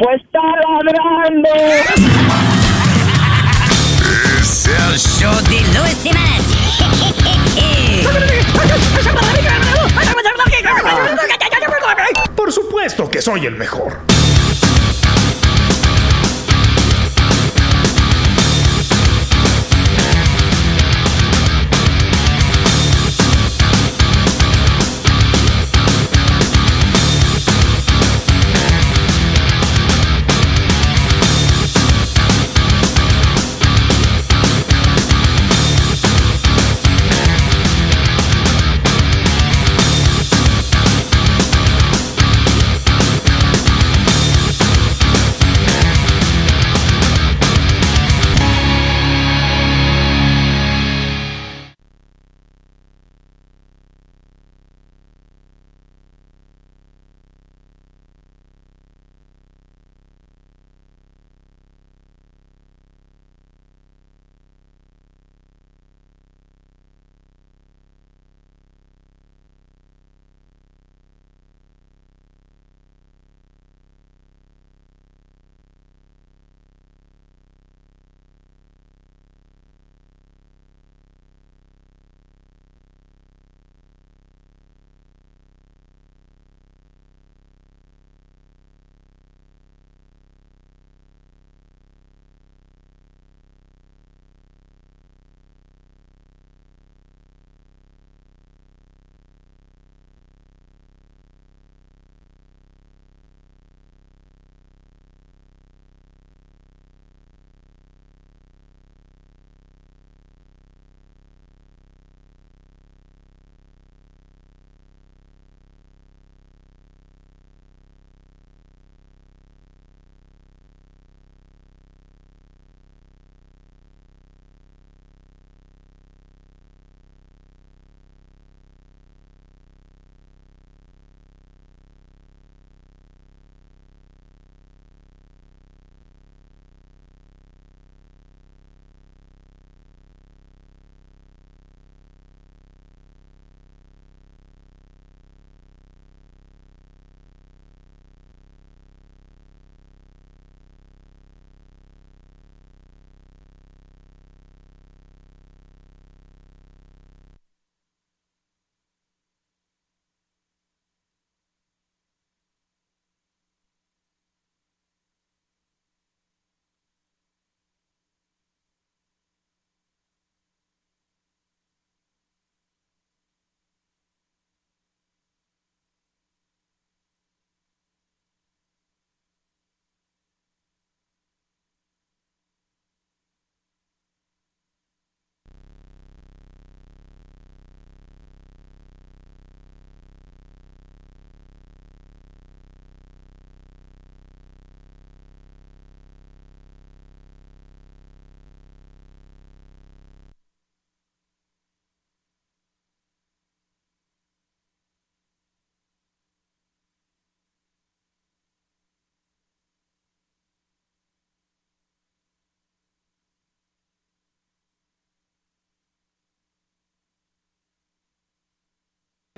Pues está ladrando. Es el show de Luis. Por supuesto que soy el mejor.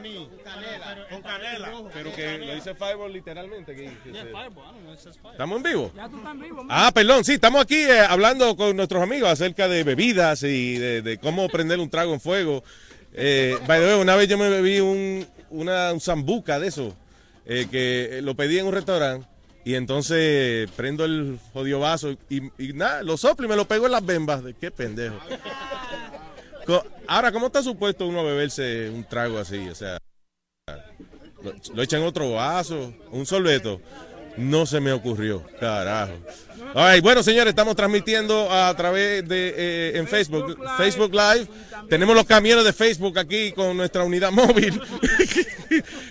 Canela, con canela. Pero que lo dice Fireball literalmente. Que, ¿Estamos en vivo? Ya tú estás en vivo. Ah, perdón, sí, estamos aquí eh, hablando con nuestros amigos acerca de bebidas y de, cómo prender un trago en fuego. Eh, by the way, una vez yo me bebí un, una, un zambuca de eso, eh, que lo pedí en un restaurante. Y entonces prendo el jodido vaso y, nada, lo soplo y me lo pego en las bembas. De, qué pendejo. Ahora, ¿cómo está supuesto uno a beberse un trago así? O sea, lo, echan otro vaso, un sorbeto. No se me ocurrió, carajo. All right, bueno, señores, estamos transmitiendo a través de eh, en Facebook, Facebook Live. Tenemos los camiones de Facebook aquí con nuestra unidad móvil.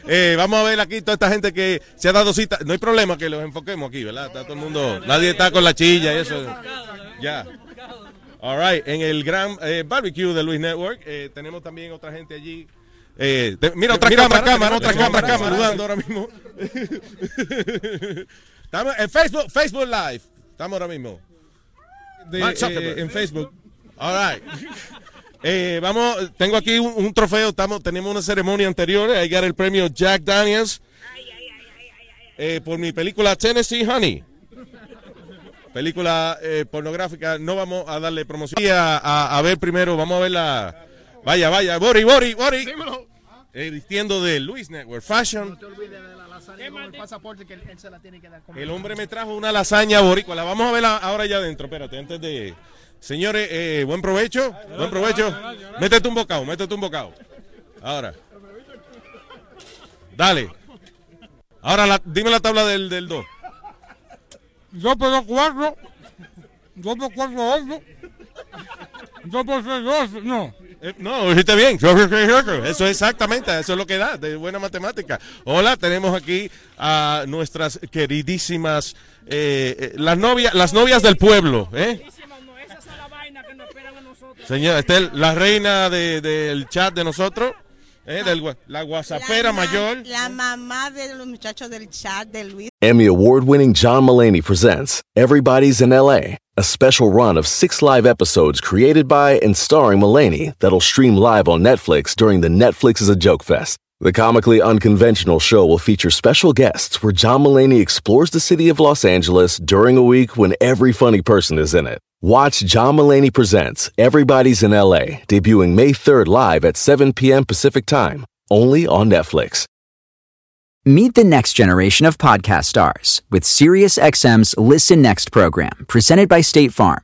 Eh, vamos a ver aquí toda esta gente que se ha dado cita. No hay problema que los enfoquemos aquí, ¿verdad? Está todo el mundo, nadie está con la chilla y eso. Ya. All right, en el gran eh, barbecue de Luis Network eh, tenemos también otra gente allí. Eh, te- mira, otra cámara, cámara, otra cámara, cámara, saludando ahora mismo. Estamos en Facebook, Facebook Live. Estamos ahora mismo. De, eh, en Facebook. All right. Eh, vamos, tengo aquí un, un trofeo. Estamos, tenemos una ceremonia anterior. Ahí got el premio Jack Daniels eh, por mi película Tennessee Honey. Película eh, pornográfica. No vamos a darle promoción. A, a- a ver primero, vamos a ver la. Vaya, vaya, Bori, Bori, Bori. Eh, vistiendo de Luis Network Fashion. El hombre me trajo una lasaña boricua. La vamos a ver ahora ya adentro. Espérate, antes de. Señores, eh, buen provecho. Buen provecho. Métete un bocado, métete un bocado. Ahora. Dale. Ahora la- dime la tabla del 2. 2 por 2, 4. 2 por 4, 8. 2 por 6, 12. No. Eh, no, dijiste bien. Eso exactamente, eso es lo que da, de buena matemática. Hola, tenemos aquí a nuestras queridísimas, eh, eh, las novias, las novias del pueblo, ¿eh? Señora, esta es la reina de- del chat de nosotros, ¿eh? Del la guasapera ma- mayor. La mamá de los muchachos del chat de Luis. Emmy award winning John Mullaney presents Everybody's in LA, a special run of six live episodes created by and starring Mullaney that'll stream live on Netflix during the Netflix is a Joke Fest. The comically unconventional show will feature special guests where John Mullaney explores the city of Los Angeles during a week when every funny person is in it. Watch John Mullaney Presents Everybody's in LA, debuting May 3rd live at 7 p.m. Pacific Time, only on Netflix. Meet the next generation of podcast stars with SiriusXM's Listen Next program, presented by State Farm.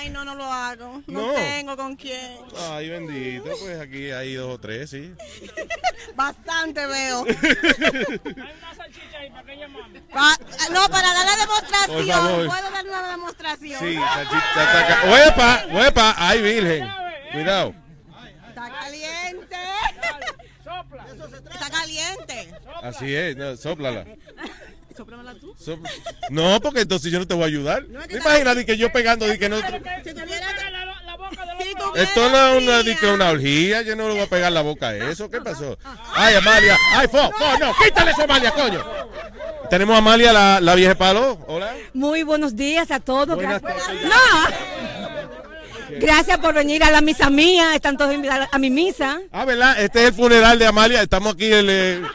Ay, no, no lo hago. No, No. tengo con quién. Ay, bendito, pues aquí hay dos o tres, sí. Bastante veo. Pa- no, para dar la demostración. Por favor. ¿Puedo dar una demostración? Sí, taca- ¡Huepa! ¡Huepa! ¡Ay, virgen! Cuidado. Está caliente. Está caliente. Así es, no, sóplala. Sópramela tú. Sop- No, porque entonces yo no te voy a ayudar. No, es que ¿Te está- imaginas de que yo pegando de que no... Si tuviera que- si tuviera Esto no es una, que- una orgía, yo no le voy a pegar la boca a eso. ¿Qué pasó? Ay, Amalia. Ay, fo, fo, no, quítale eso, Amalia, coño. Tenemos a Amalia, la, la vieja palo. Hola. Muy buenos días a todos. Buenas Gracias. tardes. No. Gracias por venir a la misa mía. Están todos invitados a mi misa. Ah, ¿verdad? Este es el funeral de Amalia. Estamos aquí en el...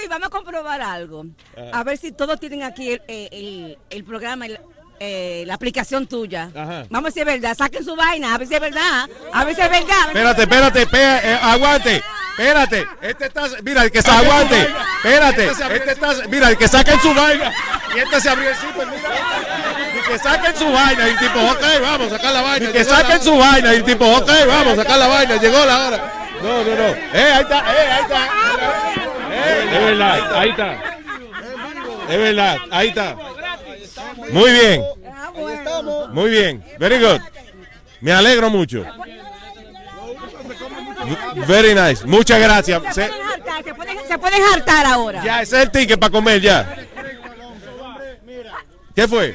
Luis, vamos a comprobar algo. Ajá. A ver si todos tienen aquí el, el- el programa, el- eh, la aplicación tuya. Ajá. Vamos a ver si es verdad. Saquen su vaina, a ver si es verdad. A ver si es verdad. Espérate, espérate, espérate, eh, aguante. Espérate. Este está, mira, el que se aguante. Espérate. Este está, mira, el que saquen su vaina. Y este se abrió el zipper, mira. Y que saquen su vaina. Y el tipo, ok, vamos a sacar la vaina. Y que saquen su vaina. Y el tipo, ok, vamos a sacar la vaina. Llegó la hora. No, no, no. Eh, ahí está, eh, ahí está. Es verdad, ahí está. Es verdad, ahí está. Muy bien. Muy bien. Very good. Me alegro mucho. Very nice. Muchas gracias. Se Se- pueden hartar, se pueden, se pueden hartar ahora. ya, ese es el ticket para comer ya. ¿Qué fue?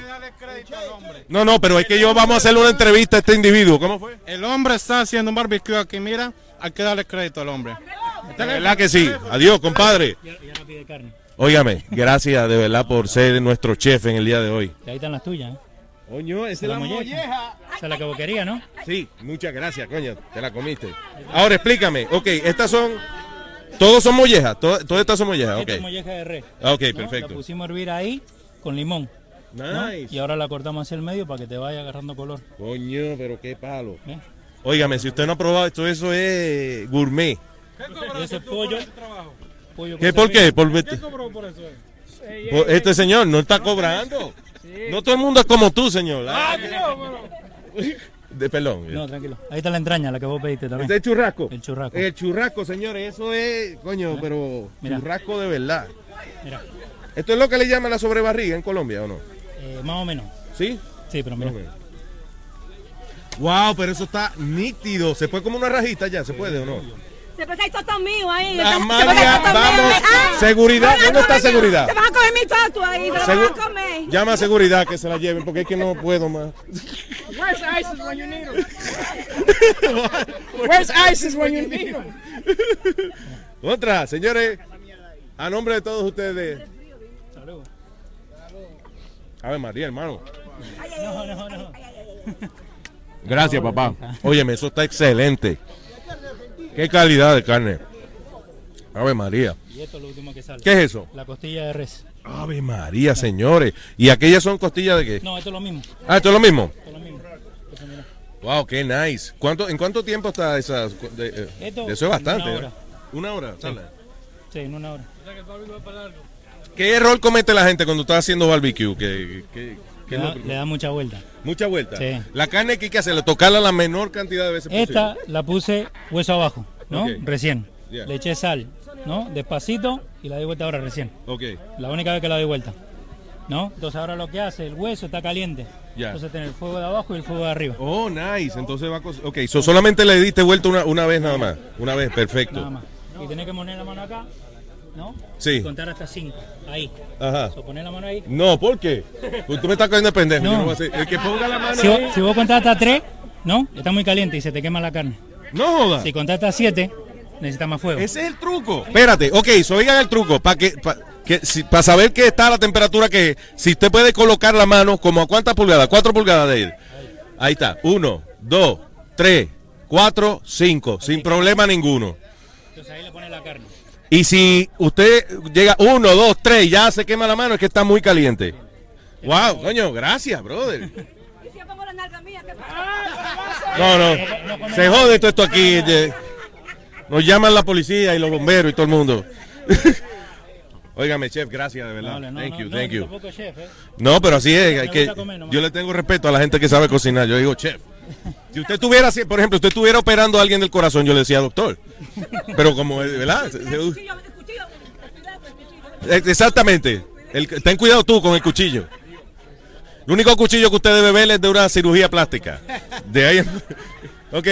No, no, pero es que yo vamos a hacerle una entrevista a este individuo. ¿Cómo fue? El hombre está haciendo un barbecue aquí, mira, hay que darle crédito al hombre. De verdad que sí. Adiós, compadre. Óigame, gracias de verdad por ser nuestro chef en el día de hoy. Y ahí están las tuyas, ¿eh? Coño, esa es la molleja. Esa es la que vos querías, ¿no? Sí, muchas gracias, coño, te la comiste. Ahora explícame, ok, estas son, todos son mollejas, to- todas estas son mollejas, ok. Esta es molleja de res. Ah, ok, ¿no? perfecto. La pusimos a hervir ahí con limón. ¿no? Nice. Y ahora la cortamos hacia el medio para que te vaya agarrando color. Coño, pero qué palo. ¿Eh? Óigame, si usted no ha probado esto, eso es gourmet. Y ese pollo, pollo ¿Qué, ¿Por qué? Por, ¿Qué cobró por eso? eh? este señor no está cobrando. No todo el mundo es como tú, señor. Ah, pero... De pelón. No, tranquilo. Ahí está la entraña, la que vos pediste también. ¿Este es churrasco? El churrasco. El churrasco, señores, eso es, coño, pero Mira. churrasco de verdad. Mira, ¿Esto es lo que le llaman la sobrebarriga en Colombia o no? eh, más o menos. ¿Sí? Sí, pero mira. Wow, pero eso está nítido. ¿Se puede como una rajita ya? ¿Se puede o no? Se pasa el toto mío ahí. Ah, mío. vamos. Ah, Seguridad, ¿dónde está seguridad? Se van a comer mi toto ahí. Se lo Segu- van a comer. Llama a seguridad que se la lleven porque es que no puedo más. Where's ISIS when you need him? Where's ISIS when you need him? Otra, señores, a nombre de todos ustedes. A ver, María, hermano. No, no, no. Gracias, papá. Óyeme, eso está excelente. Qué calidad de carne. Ave María. Y esto es lo último que sale. ¿Qué es eso? La costilla de res. Ave María, señores. ¿Y aquellas son costillas de qué? No, esto es lo mismo. Ah, esto es lo mismo. Esto es lo mismo. Wow, qué nice. ¿Cuánto, ¿En cuánto tiempo está esa? de- eh, Esto, eso es bastante. una ¿eh? hora. Una hora. Sí. sale. Sí, en una hora. ¿Qué error comete la gente cuando está haciendo barbecue? ¿Qué, qué- qué Le da, lo- le da mucha vuelta. Mucha vuelta. Sí. La carne que hay que hacerle, tocarla la menor cantidad de veces Esta posible. la puse hueso abajo, ¿no? Recién. Yeah. Le eché sal, ¿no? Despacito y la doy vuelta ahora recién. Ok. La única vez que la doy vuelta. ¿No? Entonces ahora lo que hace, el hueso está caliente. Ya. Entonces tiene el fuego de abajo y el fuego de arriba. Oh, nice. Entonces va a Ok, so solamente le diste vuelta una, una vez nada más. Una vez, perfecto. Nada más. Y tenés que poner la mano acá, ¿no? Sí. Y contar hasta cinco. Ahí. Ajá. So, poner la mano ahí. No, ¿por qué? Pues tú me estás cogiendo de pendejo. No. yo no voy a hacer- El que ponga la mano Si vos, ahí- si vos contás hasta tres, ¿no? Está muy caliente y se te quema la carne. No joda. Si contás hasta siete, necesitas más fuego. Ese es el truco. Espérate, ok, so oigan el truco. Para que, pa- que si, para saber que está la temperatura que es, si usted puede colocar la mano como a cuántas pulgadas, cuatro pulgadas de ahí. Ahí está. Uno, dos, tres, cuatro, cinco. Sin problema ninguno. Entonces ahí le pones la carne. Y si usted llega uno, dos, tres, ya se quema la mano, es que está muy caliente. Wow, coño, gracias, brother. No, no. Se jode todo esto aquí. Nos llaman la policía y los bomberos y todo el mundo. Óigame, chef, gracias, de verdad. No, no, thank you, no, thank you. chef, ¿eh? No, pero así es. Que, comer yo le tengo respeto a la gente que sabe cocinar. Yo digo, chef. Si usted tuviera, así- por ejemplo, usted estuviera operando a alguien del corazón, yo le decía doctor. Pero como, ¿verdad? Exactamente. El, ten cuidado tú con el cuchillo. El único cuchillo que usted debe ver es de una cirugía plástica. De ahí. en- Ok.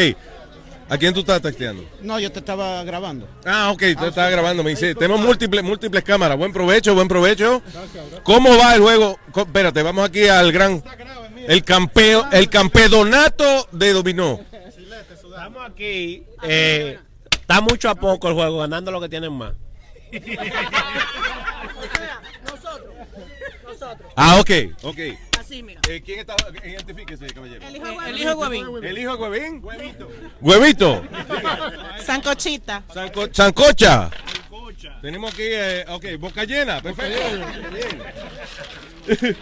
¿A quién tú estás texteando? No, yo te estaba grabando. Ah, ok, tú estás grabando. Me dice, tenemos múltiples, múltiples cámaras. Buen provecho, buen provecho. ¿Cómo va el juego? Espérate, vamos aquí al gran. El campeo, el campeonato de dominó. Estamos aquí. eh, está mucho a poco el juego, ganando lo que tienen más. Nosotros. Nosotros. Ah, ok, ok. Así, mira. Eh, ¿Quién está? Identifíquese, caballero. El hijo de El hijo de Huevín. ¿El hijo de Huevín? Huevito. Sancochita. Sanco- Sancocha. Tenemos aquí, eh, ok, boca llena, perfecto.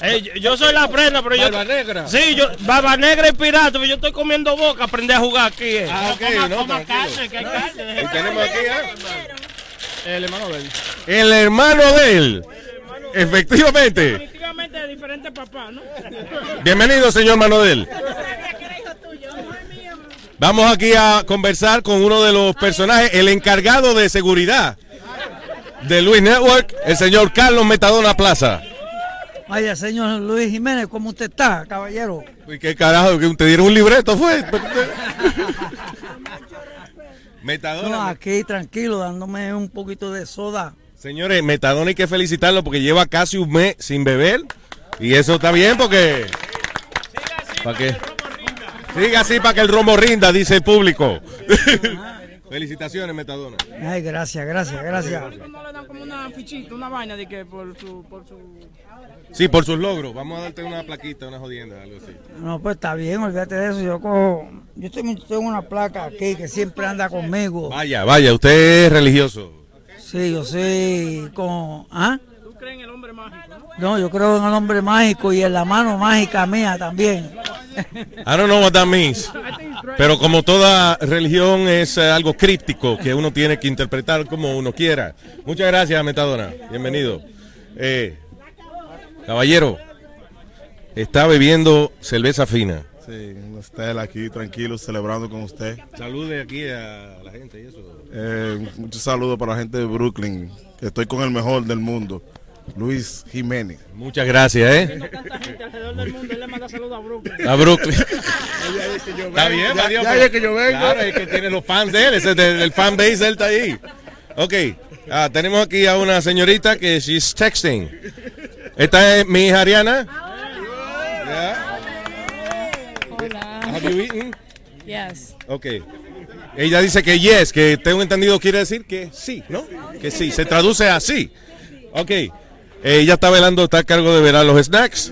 Eh, yo- yo soy la prenda, pero yo. Barba negra. Sí, yo. Barba negra y pirata, pero yo estoy comiendo boca, aprendí a jugar aquí. Eh. Ah, ok, no, tranquilo. que hay carne. Y tenemos aquí ¿eh? El hermano de él. el hermano de él. Efectivamente. Definitivamente de diferentes papás, ¿no? Bienvenido, señor Manodel. Vamos aquí a conversar con uno de los personajes, el encargado de seguridad de Luis Network, el señor Carlos Metadona Plaza. Vaya, señor Luis Jiménez, ¿cómo usted está, caballero? Uy, ¿Qué carajo? ¿Que te dieron un libreto fue? Metadona. No, aquí tranquilo, dándome un poquito de soda. Señores, Metadona hay que felicitarlo porque lleva casi un mes sin beber. Y eso está bien porque... ¿Para qué? Siga así para que el romo rinda, dice el público. Felicitaciones, Metadona. Ay, gracias, gracias, gracias. No le dan como una fichita, una vaina de que por su, por su... Sí, por sus logros. Vamos a darte una plaquita, una jodienda, algo así. No, pues está bien, olvídate de eso. Yo cojo, yo tengo, tengo una placa aquí que siempre anda conmigo. Vaya, vaya, usted es religioso. Sí, yo soy con, ¿ah? Cree en el hombre mágico, ¿no? Yo creo en el hombre mágico y en la mano mágica mía también. I don't know what that means. Pero como toda religión es algo críptico que uno tiene que interpretar como uno quiera. Muchas gracias, Metadona. Bienvenido. Eh, caballero, está bebiendo cerveza fina. Sí, usted aquí tranquilo, celebrando con usted. Salude aquí a la gente y eso. Eh, muchos saludos para la gente de Brooklyn, estoy con el mejor del mundo, Luis Jiménez. Muchas gracias, ¿eh? Tanta gente alrededor del mundo, él le manda saludos a Brooklyn. A Brooklyn. Está bien, Ya- adiós, ya pero- es que yo vengo. Claro, es que tiene los fans de él, es del, del fan base, él está ahí. Ok, ah, tenemos aquí a una señorita que she's texting. Esta es mi hija Ariana. Hola. Have you eaten? Yes. Ok. Ella dice que yes, que tengo entendido quiere decir que sí, ¿no? Que sí, se traduce así. Ok. Ella está velando, está a cargo de velar los snacks.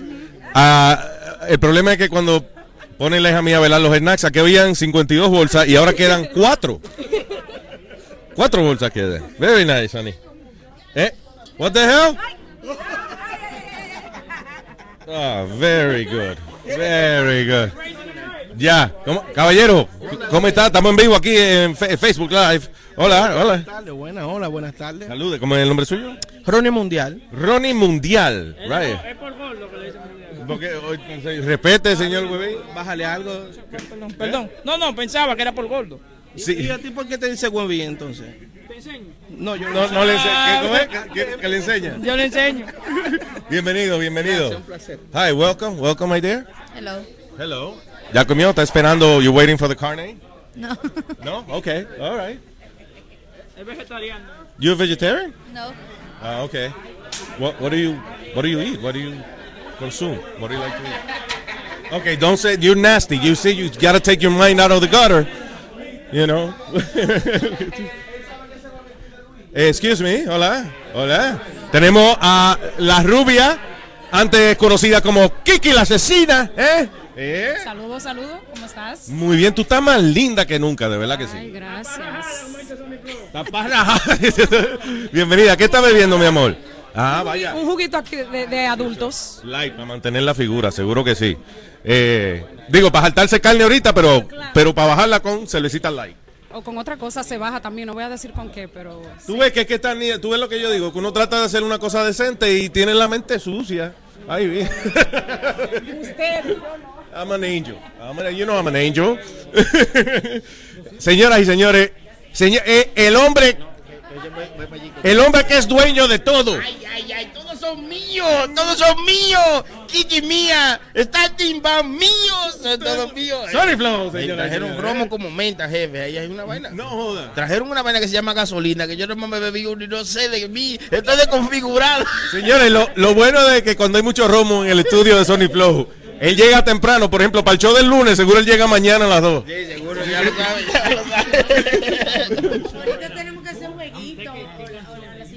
Ah, el problema es que cuando ponen la hija mía a velar los snacks, aquí habían 52 bolsas y ahora quedan 4. 4 bolsas quedan. Very nice, honey. ¿Eh? What the hell? Ah, very good. Very good. Ya, ¿cómo- caballero, ¿cómo está? Estamos en vivo aquí en Facebook Live. Hola, hola. Buenas tardes, buenas, hola, buenas tardes. Salude, ¿cómo es el nombre suyo? Ronnie Mundial. Ronnie Mundial, right. Es por gordo que le dicen mundial. Porque, oye, respete, señor Huevín. Bájale algo. Perdón, perdón. No, no, pensaba que era por gordo. Sí. ¿Y a ti por qué te dice Huevín entonces? ¿Te enseño? No, yo No, no le enseña. ¿Cómo es? ¿Que, que- que le enseña? Yo le enseño. Bienvenido, bienvenido. Gracias, un placer. Hi, welcome, welcome, my dear. Hello. Hello. ¿Ya comió? ¿Está esperando? You waiting for the carne? No. No? Okay, all right. Es vegetariano. You a vegetarian? No. Ah, okay. What, what do you What do you eat? What do you consume? What do you like to eat? Okay, don't say you're nasty. You see, you got to take your mind out of the gutter. You know. Eh, Excuse me. Hola. Hola. Tenemos a la rubia, antes conocida como Kiki la asesina. ¿Eh? ¿Eh? Saludos, saludos. ¿Cómo estás? Muy bien, tú estás más linda que nunca, de verdad que sí. Ay, gracias. Bienvenida. ¿Qué está bebiendo, mi amor? Ah, vaya. Un juguito aquí de, de adultos. Light, para mantener la figura, seguro que sí. Eh, digo, para saltarse carne ahorita, pero, pero para bajarla con cervecita light. O con otra cosa se baja también. No voy a decir con qué, pero. Tú ves que es que está ni- tú ves lo que yo digo, que uno trata de hacer una cosa decente y tiene la mente sucia. Ay, bien. Usted. I'm an angel. I'm an- you know I'm an angel. Señoras y señores, señor, eh, el hombre, el hombre que es dueño de todo. Ay, ay, ay, todos son míos, todos son míos. Kiki mía, está timba míos, son todos míos. Sorry, Flow, Trajeron señores. romo como menta, jefe. Ahí hay una vaina. No joda. Trajeron una vaina que se llama gasolina, que yo no me bebí uno y no sé de mí. Estoy desconfigurado. Señores, lo, lo bueno de que cuando hay mucho romo en el estudio de Sony Flow, él llega temprano, por ejemplo, para el show del lunes, seguro él llega mañana a las 2. Sí, seguro, ya lo sabe, ya lo sabe. Ahorita tenemos que hacer un jueguito.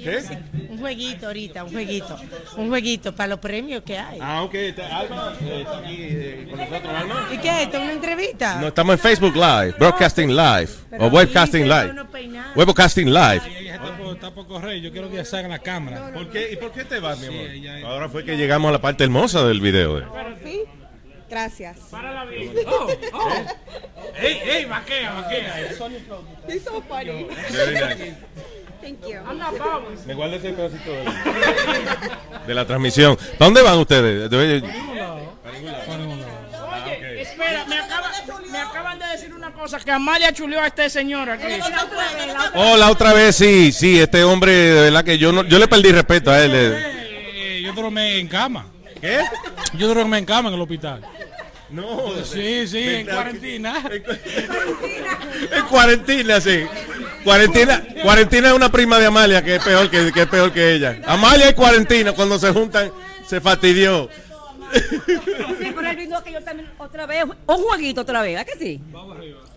¿Qué? Un jueguito ahorita, un jueguito. Un jueguito para los premios que hay. Ah, ok. está- Alma eh, está aquí eh, con nosotros, Alma. ¿Y qué es esto? ¿Una entrevista? No, estamos en Facebook Live, Broadcasting Live, o Webcasting Live. Webcasting Live. Está por, correr, yo quiero que ya salgan la cámara. ¿Por qué? ¿Y por qué te vas, mi amor? Ahora fue que llegamos a la parte hermosa del video. eh. Gracias. Para la vida. Oh, oh. Ey, ey, vaquea, so funny. Very nice. Thank you. Me ese pedacito de la, de la transmisión. ¿Para dónde van ustedes? De- Espera, me, acaba- me acaban de decir una cosa, que Amalia chuleó a este señor aquí. Oh, la otra vez sí, sí, este hombre, de verdad que yo no, yo le perdí respeto a él. eh. Eh, yo dormí en cama. ¿Qué? Yo dormí en cama en el hospital. No. Sí, sí, en cuarentena. En cuarentena, sí. Cuarentena, cuarentena es una prima de Amalia que es peor que, que es peor que ella. Amalia y cuarentena, cuando se juntan, se fastidió. Sí, pero él vino que yo también otra vez, un jueguito otra vez, ¿verdad que sí?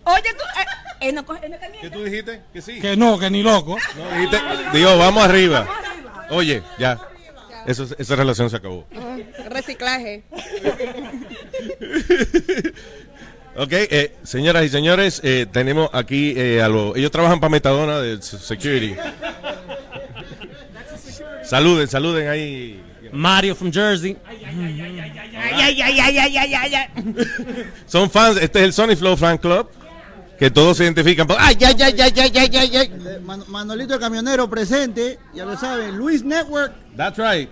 Oye, tú, eh, él no camina. ¿Qué tú dijiste? Que sí. Que no, que ni loco. No, dijiste, digo, vamos arriba. Oye, ya. Eso, esa relación se acabó. Reciclaje. Ok, eh, señoras y señores, eh, tenemos aquí eh, a los. Ellos trabajan para Metadona de Security. Saluden, saluden ahí. Mario from Jersey. Ay, ay, ay, ay, ay, ay, ay, ay. Son fans, este es el Sony Flow Fan Club, que todos se identifican por... ¡Ay, ay, ay, ay, ay, ay, ay, ay! Eh, Man- Manolito el camionero presente, ya lo saben, Luis Network. That's right.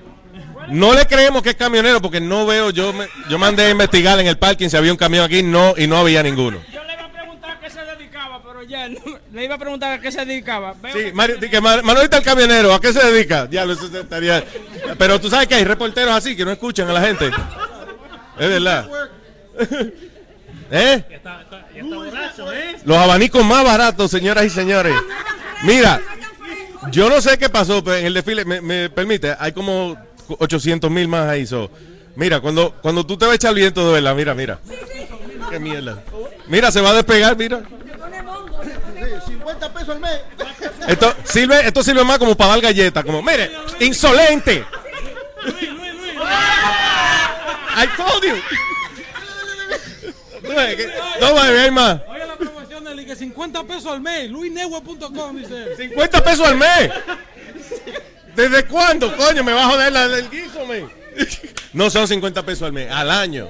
No le creemos que es camionero porque no veo, yo me, yo mandé a investigar en el parking si había un camión aquí no y no había ninguno. Yo le iba a preguntar a qué se dedicaba, pero ya no, le iba a preguntar a qué se dedicaba. Veo Sí, que- Mario, di que Man- Manolito el camionero, ¿a qué se dedica? Diablo, eso estaría... Pero tú sabes que hay reporteros así que no escuchan a la gente. Es verdad. ¿Eh? Los abanicos más baratos, señoras y señores. Mira, yo no sé qué pasó, pero en el desfile, me, me permite, hay como 800 mil más ahí. so. Mira, cuando, cuando tú te vas a echar viento de verdad, mira, mira. Qué mierda. Mira, se va a despegar, mira. 50 pesos al mes. Esto sirve, esto sirve más como para dar galletas, como, mire, insolente. I told you. Tú ves que- No, baby, hay más. Oye la promoción del que 50 pesos al mes, luisnetwork.com dice. 50 pesos al mes. ¿Desde cuándo, coño, me va a joder la del guiso? No son 50 pesos al mes, al año.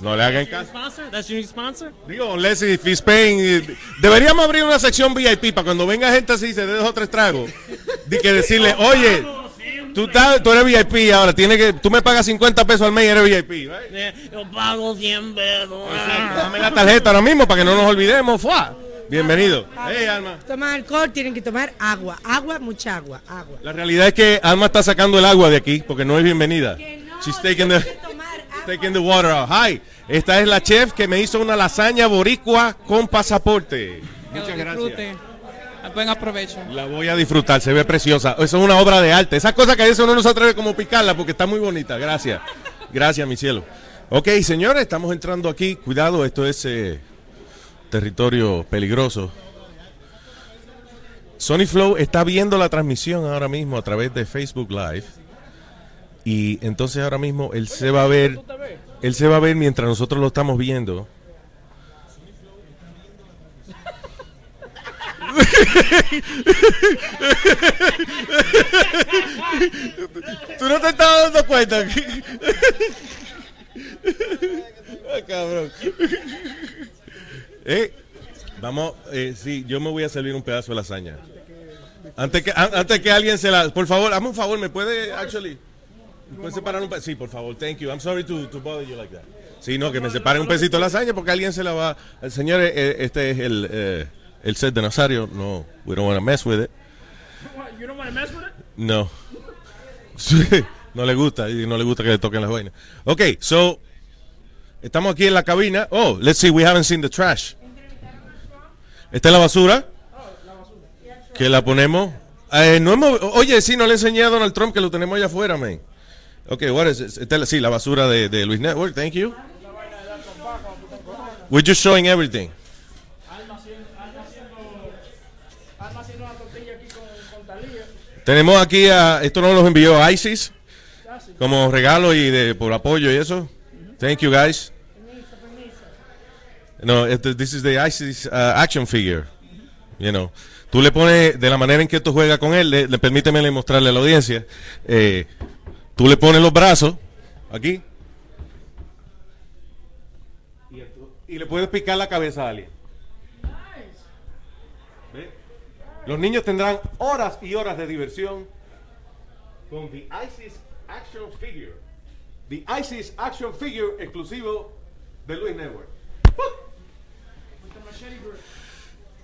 No le hagan caso. That's your new sponsor? Digo, unless if he's paying, eh, Deberíamos abrir una sección VIP para cuando venga gente así, se dé dos o tres tragos. De que decirle, oye, tú, estás- tú eres VIP ahora, tiene que, tú me pagas 50 pesos al mes y eres VIP. right? Yo pago 100 pesos. Dame la tarjeta ahora mismo para que no nos olvidemos. ¡Fua! Bienvenido. Hey, Alma. Tomar alcohol, tienen que tomar agua. Agua, mucha agua. Agua. La realidad es que Alma está sacando el agua de aquí porque no es bienvenida. She's taking the, taking the water out. Hi, esta es la chef que me hizo una lasaña boricua con pasaporte. Muchas gracias. Buen aprovecho. La voy a disfrutar, se ve preciosa. Eso es una obra de arte. Esas cosas que a veces uno no se atreve como picarla porque está muy bonita. Gracias. Gracias, mi cielo. Ok, señores, estamos entrando aquí. Cuidado, esto es eh, territorio peligroso. Sony Flow está viendo la transmisión ahora mismo a través de Facebook Live. Y entonces ahora mismo él se va a ver, él se va a ver mientras nosotros lo estamos viendo. Tú no te estabas dando cuenta. Ah, cabrón. Eh, vamos, eh, sí, yo me voy a servir un pedazo de lasaña. Antes que, an- antes que alguien se la... Por favor, hazme un favor, ¿me puede, actually... ¿me puede separar un Sí, por favor, thank you. I'm sorry to, to bother you like that. Sí, no, que me separen un pedacito de lasaña porque alguien se la va... Señores, eh, este es el, eh, el set de Nazario. No, we don't want to mess with it. What, You don't want to mess with it? No. Sí, no le gusta y no le gusta que le toquen las vainas. Ok, so estamos aquí en la cabina. Oh, let's see, we haven't seen the trash. Esta es la basura. Que la ponemos. Eh, no hemos, oye, sí, no le enseñé a Donald Trump que lo tenemos allá afuera, man. Ok, what is it? Esta es la- sí, la basura de, de Luis Network, thank you. We're just showing everything. Tenemos aquí a, esto nos los envió ISIS como regalo y de por apoyo y eso. Thank you guys. No, this is the ISIS uh, action figure. You know, tú le pones de la manera en que tú juegas con él, le, le- permíteme le mostrarle a la audiencia. eh, tú le pones los brazos aquí y le puedes picar la cabeza a alguien. ¿Ve? Los niños tendrán horas y horas de diversión con The ISIS Action Figure. The ISIS Action Figure exclusivo de Luis Network.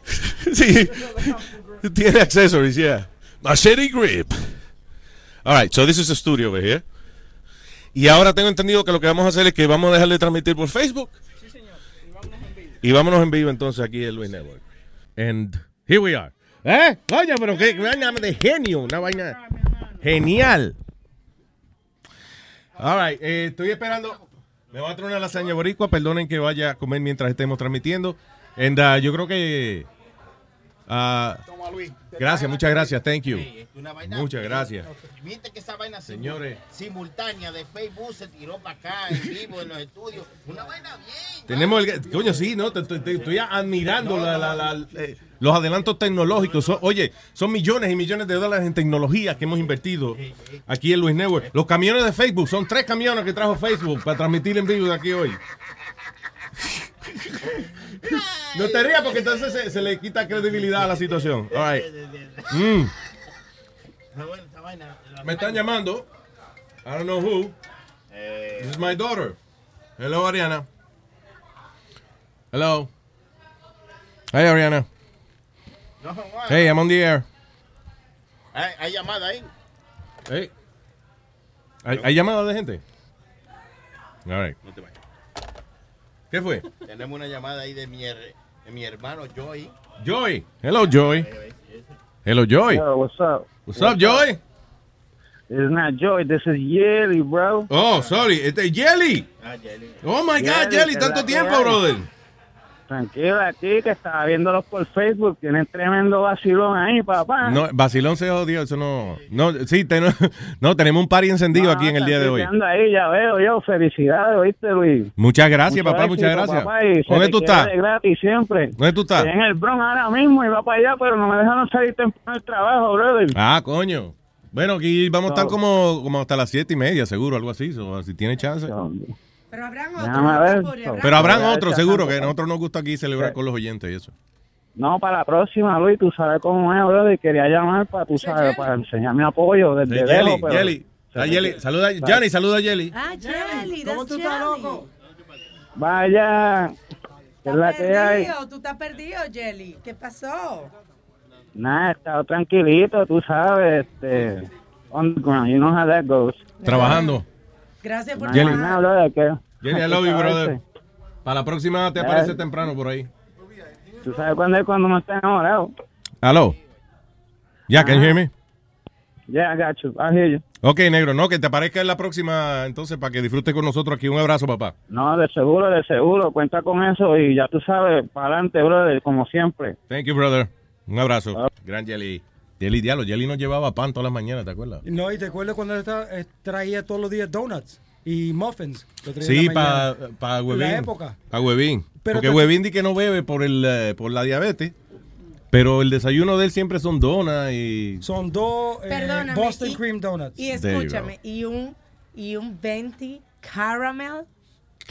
sí, tiene accessories, yeah. Machete grip. All right, so this is the studio over here. Y ahora tengo entendido que lo que vamos a hacer es que vamos a dejar de transmitir por Facebook. Y vámonos en vivo entonces aquí en Luis Network. And here we are. ¿Eh? Coño, pero qué vaina de genio, una vaina genial. All right, eh, estoy esperando. Me voy a traer una lasaña boricua. Perdonen que vaya a comer mientras estemos transmitiendo. And, uh, yo creo que. Luis. gracias, muchas gracias. Thank you. Muchas gracias. Viste que esa vaina Señores. simultánea de Facebook se tiró para acá en vivo en los estudios. Una vaina bien. Tenemos el. Coño, sí, ¿no? Te- te- te- Estoy admirando la, la, la- eh, Los adelantos tecnológicos, oye, son millones y millones de dólares en tecnología que hemos invertido aquí en Luis Network. Los camiones de Facebook, son tres camiones que trajo Facebook para transmitir en vivo de aquí hoy. No te rías porque entonces se, se le quita credibilidad a la situación. All right. Mm. Me están llamando. I don't know who. This is my daughter. Hello, Ariana. Hello. Hey, Ariana. Hey, I'm on the air. Hay, hay llamada ahí. Hey. ¿Hay, hay llamada de gente? All right. No te vayas. ¿Qué fue? Tenemos una llamada ahí de mi, her- de mi hermano Joy. Joy. Hello, Joy. Hello, Joy. Yo, what's up? What's up, Joy? It's not Joy, this is Yeli, bro. Oh, sorry. Este es Jelly. Ah, Jelly. Oh my God, Jelly, Jelly, que tanto tiempo, brother. Tranquilo aquí, que estaba viéndolos por Facebook. Tienen tremendo vacilón ahí, papá. No, Basilón se jodió, eso no. No, sí, ten- no, tenemos un party encendido aquí en el día de hoy. Ahí, ya veo yo. Felicidades, ¿oíste, Luis? Muchas gracias, papá, muchas gracias. papá, ¿Dónde tú estás? gratis siempre. ¿Dónde tú estás? Estoy en el Bronx ahora mismo y va para allá, pero no me dejaron salir temprano del trabajo, brother. Ah, coño. Bueno, aquí vamos a estar No. como, como hasta las siete y media, seguro, algo así, so, si tiene chance. Pero habrán ver. Pero habrán otros, seguro, que a nosotros nos gusta aquí celebrar Sí. con los oyentes y eso. No, para la próxima, Luis, tú sabes cómo es, brother. Quería llamar para, tú sabes, para enseñar mi apoyo desde Sí. Jelly, pero- Jelly. Ah, Jelly, saluda, Johnny, saluda a Jelly. Ah, Jelly, ¿Cómo tú estás, loco? Vaya, ¿qué es la que hay? Perdido, tú estás perdido, Jelly. ¿Qué pasó? Nada, he estado tranquilito, tú sabes, este, underground, you know how that goes. Trabajando. Gracias por que... Jelly, I love you, brother. Este, Para la próxima te aparece temprano por ahí. Tú sabes cuándo es cuando uno está enamorado. Aló. Ya, can you hear me? Yeah, I got you, I hear you. Ok, negro, no, que te aparezca en la próxima, entonces, para que disfrutes con nosotros aquí. Un abrazo, papá. No, de seguro, de seguro, cuenta con eso y ya tú sabes, para adelante, brother, como siempre. Thank you, brother. Un abrazo. Gran Jelly. Jelly, diablo, Jelly nos llevaba pan todas las mañanas, ¿te acuerdas? No, y te acuerdas cuando él estaba- eh, traía todos los días donuts y muffins. Sí, para pa Huevín. La época. Para Huevín. Pero Porque te- Huevín di que no bebe por, el, eh, por la diabetes. Pero el desayuno de él siempre son donas y... Son dos eh, Boston y- Cream Donuts. Y escúchame, y un, y un 20 caramel,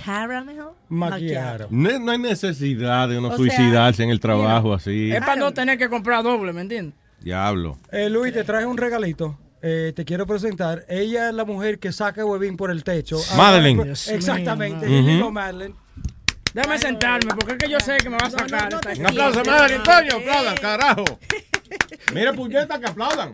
caramel Macchiato. No, no hay necesidad de uno O sea, suicidarse en el trabajo así. Es para no tener que comprar doble, ¿me entiendes? Diablo. Eh, Luis, te traje un regalito. Eh, te quiero presentar. Ella es la mujer que saca huevín por el techo. Ah, Madeline. pues, Exactamente. Madeline. Déjame sentarme, porque es que yo sé que me va a sacar. esta- Un aplauso, Madeline, coño, aplaudan, carajo. Mira, puñeta, que aplaudan.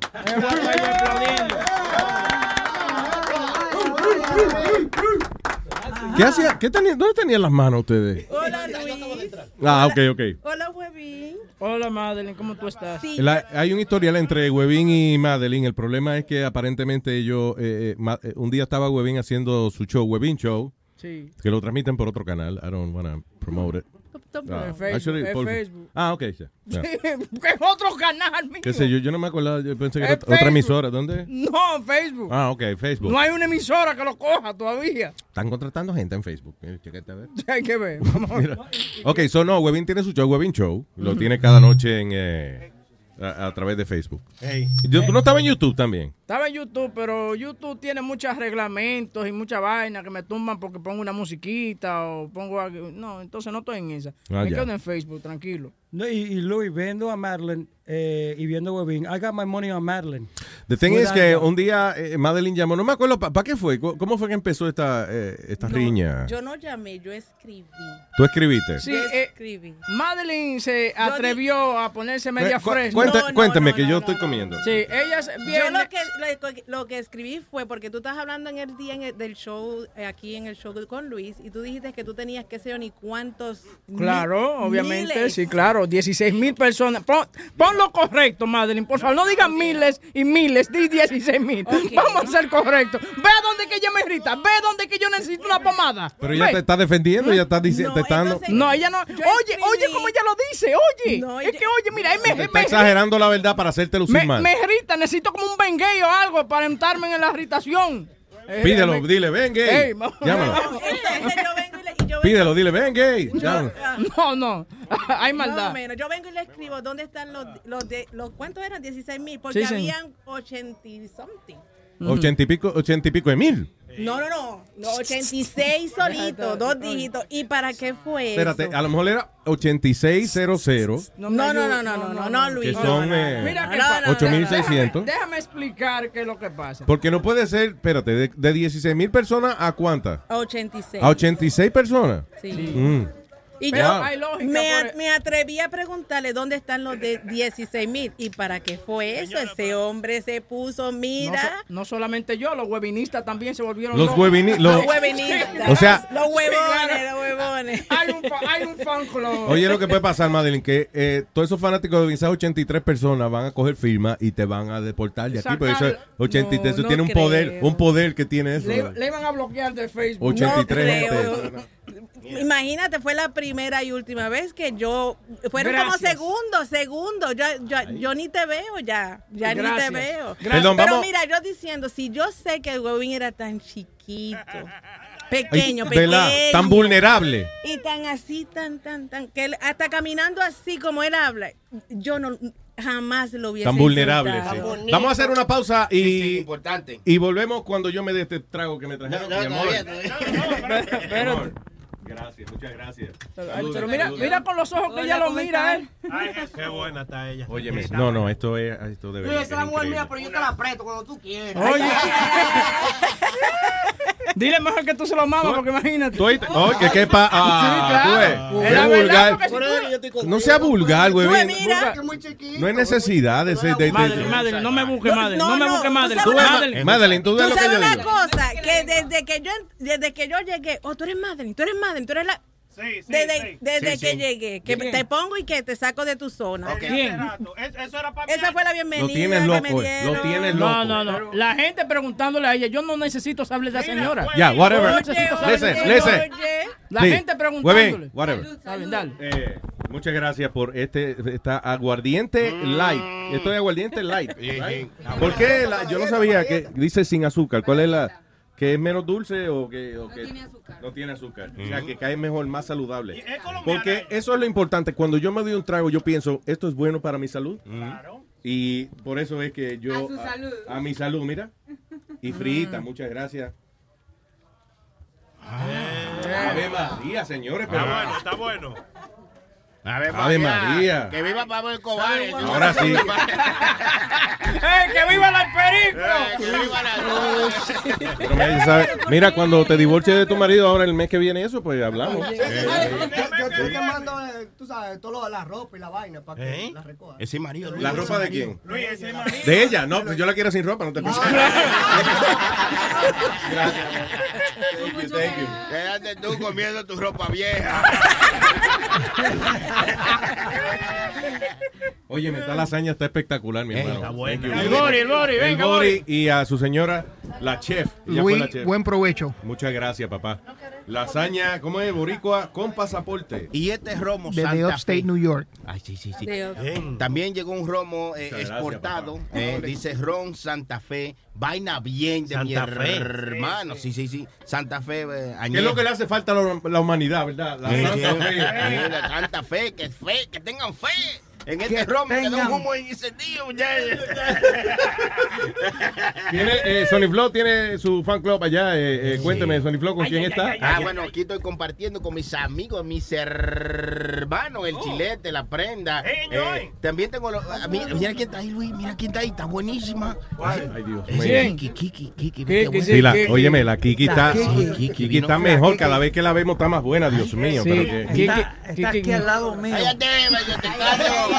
¿Qué hacía? ¿Qué tenía, ¿Dónde tenían las manos ustedes? Hola, Luis. Ah, ok, ok. Hola, Huevín. Hola, Madeline, ¿cómo tú estás? La- hay un historial entre Webin y Madeline. El problema es que aparentemente ellos, eh, eh, Ma- eh, un día estaba Webin haciendo su show, Webin Show, Sí. que lo transmiten por otro canal. I don't want to promote it. Ah, Facebook, actually, es por- Facebook. Ah, ok. que es otro canal, mío. Qué sé yo, yo no me acordaba, yo pensé que era otra Facebook. emisora. ¿Dónde? No, Facebook. Ah, ok, Facebook. No hay una emisora que lo coja todavía. Están contratando gente en Facebook. Chécate a ver. Hay que ver. Vamos a ver. Mira. Ok, so no, Webin tiene su show, Webin Show. Lo tiene cada noche en, eh, a, a través de Facebook. Yo- ¿Tú no estabas en YouTube también? Estaba en YouTube, pero YouTube tiene muchos reglamentos y mucha vaina que me tumban porque pongo una musiquita o pongo algo. No, entonces no estoy en esa. Ah, me ya. quedo en Facebook, tranquilo. No, y, y Luis, viendo a Madeline eh, y viendo huevín, I got my money on Madeline. The thing is que un día eh, Madeline llamó, no me acuerdo, ¿para qué fue? ¿Cómo fue que empezó esta, eh, esta riña? Yo no llamé, yo escribí. ¿Tú escribiste? Sí, Yo eh, escribí. Madeline se atrevió a ponerse media Eh, cu- fresca. cuenta- cuéntame que yo estoy comiendo. Sí, ella se- Yo lo que, lo, lo que escribí fue porque tú estás hablando en el día en el- del show, eh, aquí en el show con Luis, y tú dijiste que tú tenías, qué sé yo, ni cuántos. Claro, mi- obviamente, miles. sí, claro, 16 mil personas. Pon, pon lo correcto, Madeline, por favor, no digan miles y miles, di 16 mil. Vamos a ser correctos. Ve a dónde que ella me irrita, ve a dónde que yo necesito una pomada. Pero ella Ve. te está defendiendo, ella está diciendo, te está dando- No, ella no. Oye, oye, como ella lo dice, oye. No, es que, oye, mira, él me, te me, está exagerando la verdad para hacerte lucir me, mal. me irrita, necesito como un benguey o algo para entrarme en la irritación. Eh, Pídelo, me- dile, ven, gay. Ey, vamos- Llámalo. Entonces yo vengo yo Despídelo, dile, ven, gay. Ya. No, no. Hay maldad. menos. Yo vengo y le escribo dónde están los, los de los cuántos eran 16 mil porque Sí, sí. habían 80 y something. Ochenta y pico, ochenta y pico de mil. No, no, no, no 86 solitos, dos dígitos. ¿Y para qué fue Espérate, eso? a lo mejor era 8600, No, no, no, no, no, no, no, Luis. que no, son no, no. eh, Mira que No, no, no, 8600. Déjame, déjame explicar qué es lo que pasa. Porque no puede ser, espérate, de, de 16 mil personas a cuántas? A 86. A 86 personas. Sí. Mm. Y yo Hay lógica me, a- me atreví a preguntarle dónde están los de 16 mil. ¿Y para qué fue eso? Ese hombre se puso, No, mira. so- no solamente yo, los webinistas también se volvieron Los webini- Los los- huevinistas. O sea- los huevones, los huevones. Hay un, hay un fan club. Oye, lo que puede pasar, Madeline, que eh, todos esos fanáticos de esas 83 personas van a coger firma y te van a deportar de aquí. Porque eso, es Sacar- 83, eso No, tiene no un poder, un poder que tiene eso. le, le iban a bloquear de Facebook. 83 No Imagínate, fue la primera y última vez que yo. Fueron como segundos, segundos. Yo, yo, yo ni te veo ya. Ya ni te veo. Perdón, Pero vamos- mira, yo diciendo, si yo sé que el huevín era tan chiquito, pequeño, Ay, pequeño. ¿verdad? Tan vulnerable. Y tan así, tan, tan, tan. Que él, hasta caminando así como él habla, yo no jamás lo hubiese Tan vulnerable. sí. Vamos a hacer una pausa y, importante. y volvemos cuando yo me dé este trago que me trajeron. No, no, mi amor. todavía, Mi amor. Gracias, muchas gracias. Pero mira, mira con los ojos que ella lo mira, ¿eh? Qué buena está ella. Óyeme, no, no, esto es, esto debe Esa es la mujer mía, pero yo te la apreto cuando tú quieras. Oye. Dile mejor que tú se lo mamas, porque imagínate. Oye, que qué pa... Ah, tú ves, Es qué la verdad, vulgar. porque si tú- No sea vulgar, güey. Mira. No hay necesidad de ser... De, de- Madeline, Madeline, no me busques, Madeline. no, No me busques, tú Madeline. sabes- Madeline. Madeline, tú ves Tú lo que sabes yo una digo. cosa, que desde que yo desde que yo llegué, oh, tú eres Madeline, tú eres Madeline, tú eres la Sí, sí, desde, sí. desde Sí, que sí. llegué, que te pongo y que te saco de tu zona. ¿Quién? Eso era para Esa fue la bienvenida Lo tienes que loco, me eh. Lo tienes loco. No, no, no. La gente preguntándole a ella, yo no necesito saber de esa señora. Ya, whatever. Oye, oye, Listen, listen. oye. La Sí. gente preguntándole. whatever. Dale. Eh, muchas gracias por este esta aguardiente light. Esto es aguardiente light. ¿Por qué la- yo no sabía que dice sin azúcar? ¿Cuál es la que es menos dulce o que, o que no tiene azúcar? O sea, que cae mejor, más saludable. Porque eso es lo importante. Cuando yo me doy un trago, yo pienso, esto es bueno para mi salud. Y por eso es que yo A su salud. a mi salud, mira. Y frita, muchas gracias. Ave María, señores, pero Está bueno, está bueno. Ave Ave María. Que viva Pablo Escobar. Ahora sí. ¡Eh, que viva la perico! Que viva la Pero mira, ya sabes, mira, cuando te divorcies de tu marido ahora el mes que viene eso, pues hablamos. Yo, yo- yo te mando, eh, tú sabes, todo la ropa y la vaina para que ¿Eh? la recoja. Ese marido. Luis, ¿La ropa de quién? Luis, ese marido. De ella, no, pues yo la quiero sin ropa, no te preocupes. Gracias. Thank you, thank you. Quédate tú comiendo tu ropa vieja. Oye, esta lasaña está espectacular, mi hermano. está you. El Bori, el Bori, El venga, Bori y a su señora, la chef. Ella fue la chef. buen provecho. Muchas gracias, papá. Lasaña, ¿cómo es? Boricua con pasaporte. Y este romo Desde Santa Upstate, Fe. New York. Ay, sí, sí, sí. De- Bien. También llegó un romo eh, gracias, exportado. eh, dice Ron Santa Fe. Vaina bien de mi Santa hermano. Sí, sí, sí. Santa Fe. eh, ¿Qué es lo que le hace falta a la, la humanidad, verdad? La Sí, Santa sí, Fe. sí, la Santa Fe, que fe, que tengan fe. En este romo que da un tengan- humo encendido. Tiene, eh, Sony Flow tiene su fan club allá. eh, eh, Cuénteme, Sony Flow, ¿con quién está? Ah, bueno, aquí estoy compartiendo con mis amigos, mis hermanos, el Oh. chilete, la prenda. Hey. Eh, también tengo los. ah, mira, mira quién está ahí, Luis. Mira quién está ahí. Está buenísima. Ay, Dios. Kiki, Kiki, Kiki. Sí, la, Kiki. óyeme, la Kiki está, Kiki. Kiki, Kiki está mejor. Kiki. Cada vez que la vemos está más buena, Dios mío. Sí, pero que- Kiki, Está, aquí al lado mío. Cállate, váyate, cállate.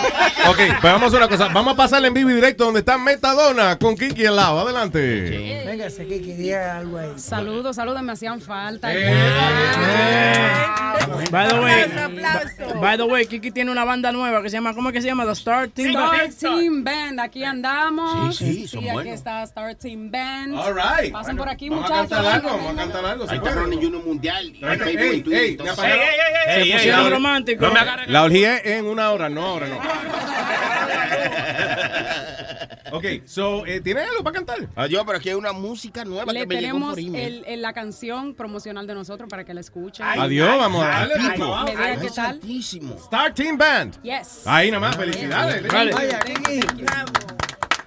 Ok, pues vamos a hacer una cosa. Vamos a pasarle en vivo y directo donde está Metadona con Kiki al lado. Adelante. Venga, ese que quería algo ahí. Saludos, saludos, me hacían falta. Eh. By the way, by the way, Kiki tiene una banda nueva que se llama, ¿cómo es que se llama? The Star Team. Star Team Band, aquí andamos. Sí, sí, son aquí buenos. está Star Team Band. All right. Pasen por aquí, Vamos a muchachos. cantar algo, vamos a cantar algo. Ahí está Mundial. Ey, ey, ey. Se pusieron románticos. No me. La orgía en una hora, no ahora no. Ok, so, eh, ¿tienes algo para cantar? Ah, yo, pero aquí hay una música nueva Le que me llegó tenemos por email. el, el- la canción promocional de nosotros para que la escuchen. Adiós, vamos a darle. Ay, people. me diga Ay, qué tal. Star Team Band. Yes. Ahí nomás, felicidades. Vale.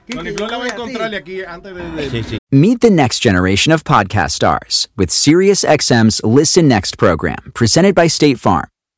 Tony Flor la voy a encontrarle aquí antes de... de- Meet the next generation of podcast stars with SiriusXM's Listen Next program, presented by State Farm.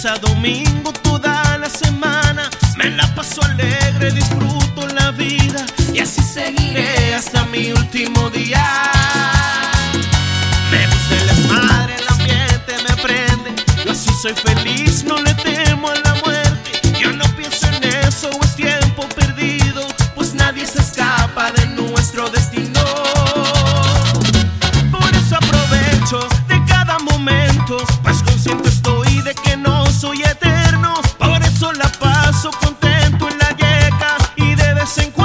Lunes a domingo toda la semana. Me la paso alegre, disfruto la vida y así seguiré hasta mi último día. Me gusta el desmadre, el ambiente me prende. Yo así soy feliz, no le vez en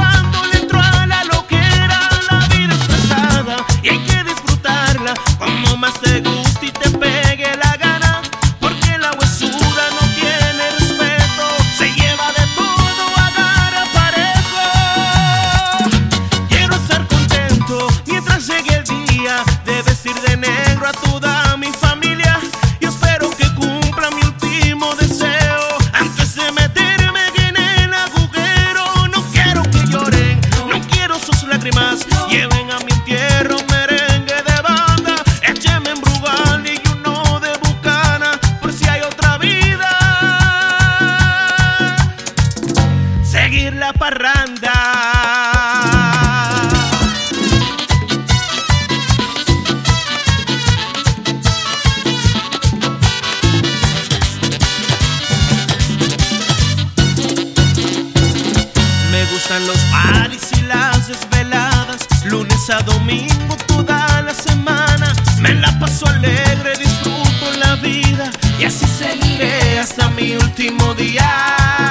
Me gustan los paris y las desveladas, lunes a domingo toda la semana. Me la paso alegre, disfruto la vida y así seguiré hasta mi último día.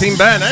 Starting Band, ¿eh?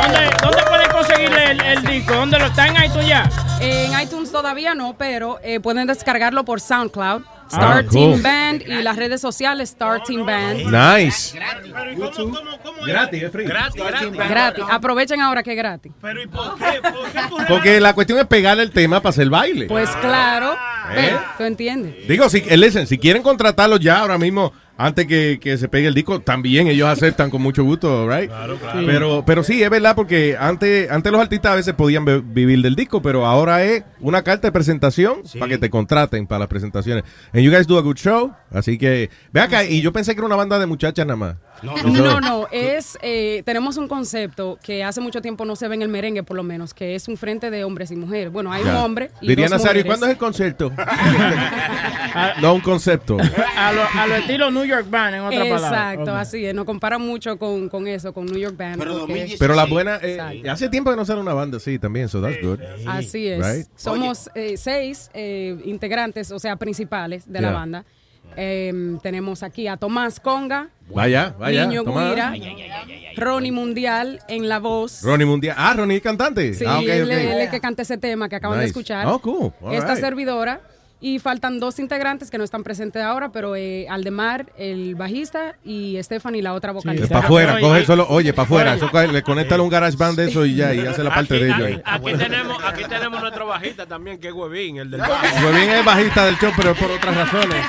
¿Dónde, ¿Dónde pueden conseguirle el, el disco? ¿dónde lo está en iTunes ya? En iTunes todavía no, pero eh, pueden descargarlo por SoundCloud, Ah, Star cool. Team Band y las redes sociales Star Team Band. Nice. Gratis, es free. Gratis, gratis. Gratis. Aprovechen ahora que es gratis. Pero ¿y por qué? ¿Por qué tú Porque la cuestión es pegarle el tema para hacer baile. Pues claro, ¿Eh? tú entiendes. Digo, si, eh, listen, si quieren contratarlos ya ahora mismo, antes que, que se pegue el disco, también ellos aceptan con mucho gusto, right? claro. Pero, pero sí, es verdad, porque antes, antes los artistas a veces podían vivir del disco, pero ahora es una carta de presentación para que te contraten para las presentaciones. And you guys do a good show, así que, ve acá, y yo pensé que era una banda de muchachas nada más. Eso- No, no, es, eh, tenemos un concepto que hace mucho tiempo no se ve en el merengue, por lo menos, que es un frente de hombres y mujeres. Bueno, hay un hombre y Diría dos Nazario, ¿y mujeres. cuándo es el concierto? no, un concepto. A lo, a lo estilo New York Band, en otra palabra. Exacto, así es. Nos comparan mucho con, con eso, con New York Band. porque- Pero la buena, eh, hace tiempo que no sale una banda así también, so that's good. Así es. Right? Somos eh, seis eh, integrantes, o sea, principales de Yeah. la banda. Eh, tenemos aquí a Tomás Conga, Vaya, vaya. Niño. Guira, Ronnie Mundial en la voz. Ronnie Mundial. Ah, Ronnie cantante. Sí, ah, ok, él, ok. él es el que canta ese tema que acaban de escuchar. Oh, cool. All Esta right. servidora. Y faltan dos integrantes que no están presentes ahora, pero eh, Aldemar, el bajista, y Stephanie, la otra vocalista. para afuera, coge solo, oye, para afuera. Eso, coge- le conecta un garage band de eso y ya, y hace la parte de ellos. ahí. Aquí tenemos, aquí tenemos nuestro bajista también, que es Huevín, el del Huevín es bajista del show, pero por otras razones.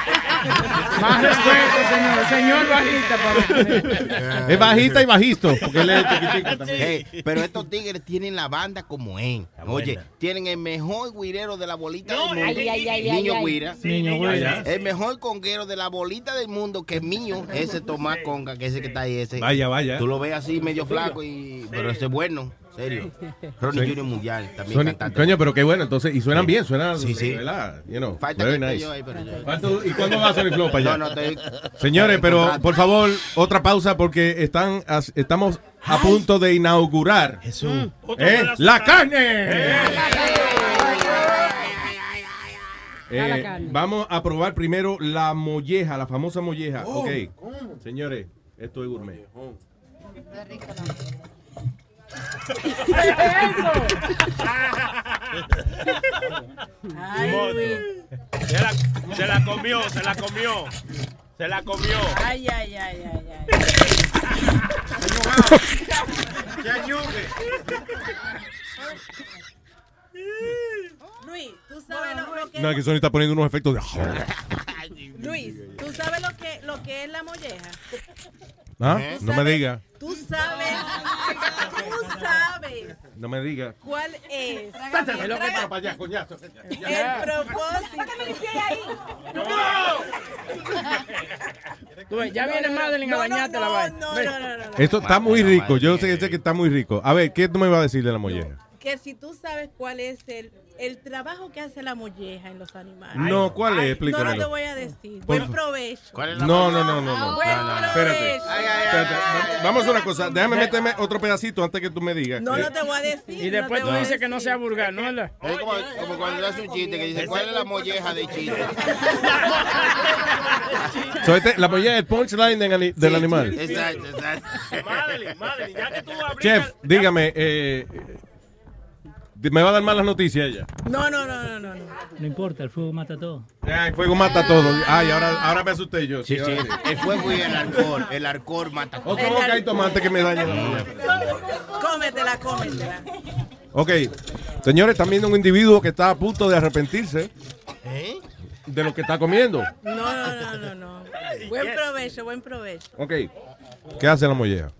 Más respeto, señor. Señor bajista. Para Es bajista y bajisto, porque él es chiquitico también. Hey, pero estos tigres tienen la banda como es. Oye, tienen el mejor guirero de la bolita del mundo. Ay, ay, ay, Niño. Guira. Sí, Niño Guira. El mejor conguero de la bolita del mundo, que es mío, ese Tomás Conga, que ese que está ahí, ese. Vaya, vaya. Tú lo ves así medio flaco, y pero ese es bueno, serio. Ronnie Sí. Junior Mundial, también cantante. coño, pero qué bueno, entonces, y suenan bien, suenan, Sí, sí. ¿verdad? You know, Falta very nice. yo ahí, pero yo- ¿Cuánto- ¿Y cuándo va a Sony Flow para allá? No, no, estoy- Señores, pero por favor, otra pausa porque están, estamos a punto de inaugurar ¿eh? la carne. Eh, Carne. vamos a probar primero la molleja, la famosa molleja. ok. Señores, esto es gourmet. Ay, Luis. Se la, se la comió, se la comió. Se la comió. Ay, ay, ay, ay, ay. Luis, tú sabes lo, lo que No, es que Sony está poniendo unos efectos de... Luis, tú sabes lo que lo que es la molleja. ¿Ah? ¿Tú No me diga, Tú sabes. Tú sabes no me diga. cuál es. Es lo que está para allá, coñazo. El propósito. Tú ves, ya viene Madeline a bañarte la vaina. No, no, no, no, no. Esto está muy rico. Yo sé, sé que está muy rico. A ver, ¿qué tú me vas a decir de la molleja? Que si tú sabes cuál es el, el trabajo que hace la molleja en los animales. No, ¿cuál es? No, no Explícamelo. te voy a decir. Buen provecho. No, no, no, no, no. Buen Espérate. provecho. Espérate. Vamos a una cosa. Déjame meterme otro pedacito antes que tú me digas. No, Eh, no te voy a decir. Y después no tú dices que no sea vulgar, ¿no? Es como, cuando le hace un chiste que dice, ¿cuál es la molleja de chiste? so este- la molleja es el punchline del, ani- del Sí, animal. Exacto, exacto. Madeline, Madeline, ya que tú Chef, dígame, eh, ¿me va a dar malas noticias ella? No, no, no, no, no. no. No importa, el fuego mata todo. Ya, el fuego mata todo. Ay, ahora, ahora me asusté yo. Sí, sí, el fuego y el alcohol. El alcohol mata todo. Otro boca y tomate que me daña la molleja. Cómetela, cómetela. Ok, señores, están viendo un individuo que está a punto de arrepentirse ¿Eh? de lo que está comiendo. No, no, no, no, no. Buen provecho, buen provecho. Ok, ¿qué hace la molleja?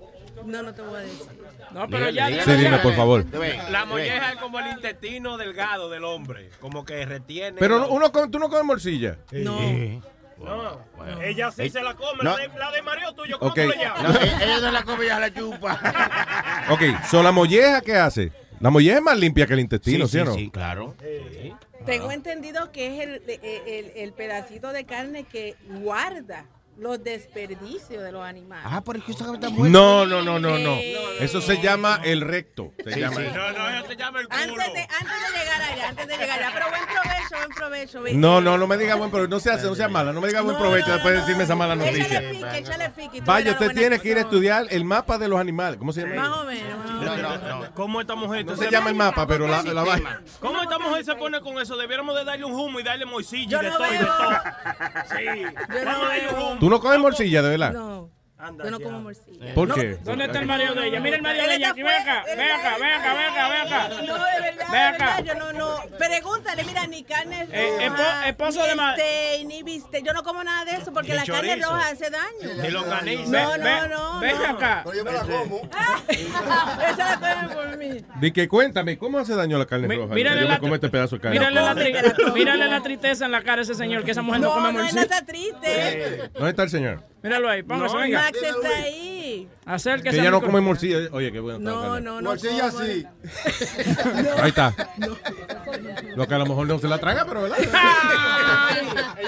No, no te voy a decir. No, pero ya Sí, dime, por favor. La molleja es como el intestino delgado del hombre, como que retiene. Pero no- uno come- tú no comes morcilla. No. No, ella sí se la come, No. la, de, la de Mario tuyo, ¿cómo tú le llamas? No, e- ella no la come, ya la chupa. Ok, ¿son la molleja qué hace? La molleja es más limpia que el intestino, ¿sí, sí, o no? sí, claro. Tengo entendido que es el, el, el- el pedacito de carne que guarda los desperdicios de los animales. Ah, por eso está muerto. No, no, no, no, no. Eso se llama el recto. Se Sí, llama sí. eso. No, no, ella se llama el culo. Antes de, antes de llegar allá, antes de llegar allá. Pero buen provecho, buen provecho. ve. No, no, no me diga buen provecho. No sea, no sea mala. No me diga buen provecho después de decirme esa mala noticia. Échale pique, échale pique. Vaya, usted tiene que ir a estudiar el mapa de los animales. ¿Cómo se llama? Más o menos. más o No, menos. no, no. ¿Cómo esta mujer? No se llama el mapa, pero la, la vaina. ¿Cómo esta mujer se pone con eso? Debiéramos de darle un humo y darle y de no todo y de veo. todo. Sí. Yo no darle un humo. ¿Tú no comes morcilla, de verdad? Yo no como morcilla. ¿Por No, qué? ¿Dónde está el marido de ella? Mira el marido de ella aquí. Ven acá, ven acá, ven acá, ven acá, ven acá. No, de verdad, Ven de acá. verdad, yo no, no. Pregúntale, mira, ni carne Eh, roja, espo- esposo ni de ma- steak, ni bistec. Yo no como nada de eso porque la carne roja hace daño. Ni longaniza. No, no, no. ven no. acá. Pero yo me la como. Esa la comen por mí. Di que cuéntame, ¿cómo hace daño la carne roja? mírale Yo la- me como este pedazo de carne. Mírale la, tristeza en la cara a ese señor, que esa mujer no, No, come no es morcilla. nada triste. ¿Dónde está el señor? Míralo ahí, póngase, venga. Max está ahí. Acérquese. Que ella no come morcilla. Oye, qué bueno. No, no, no. Morcilla sí. Ahí está. Lo que a lo mejor no se la traga, pero ¿verdad?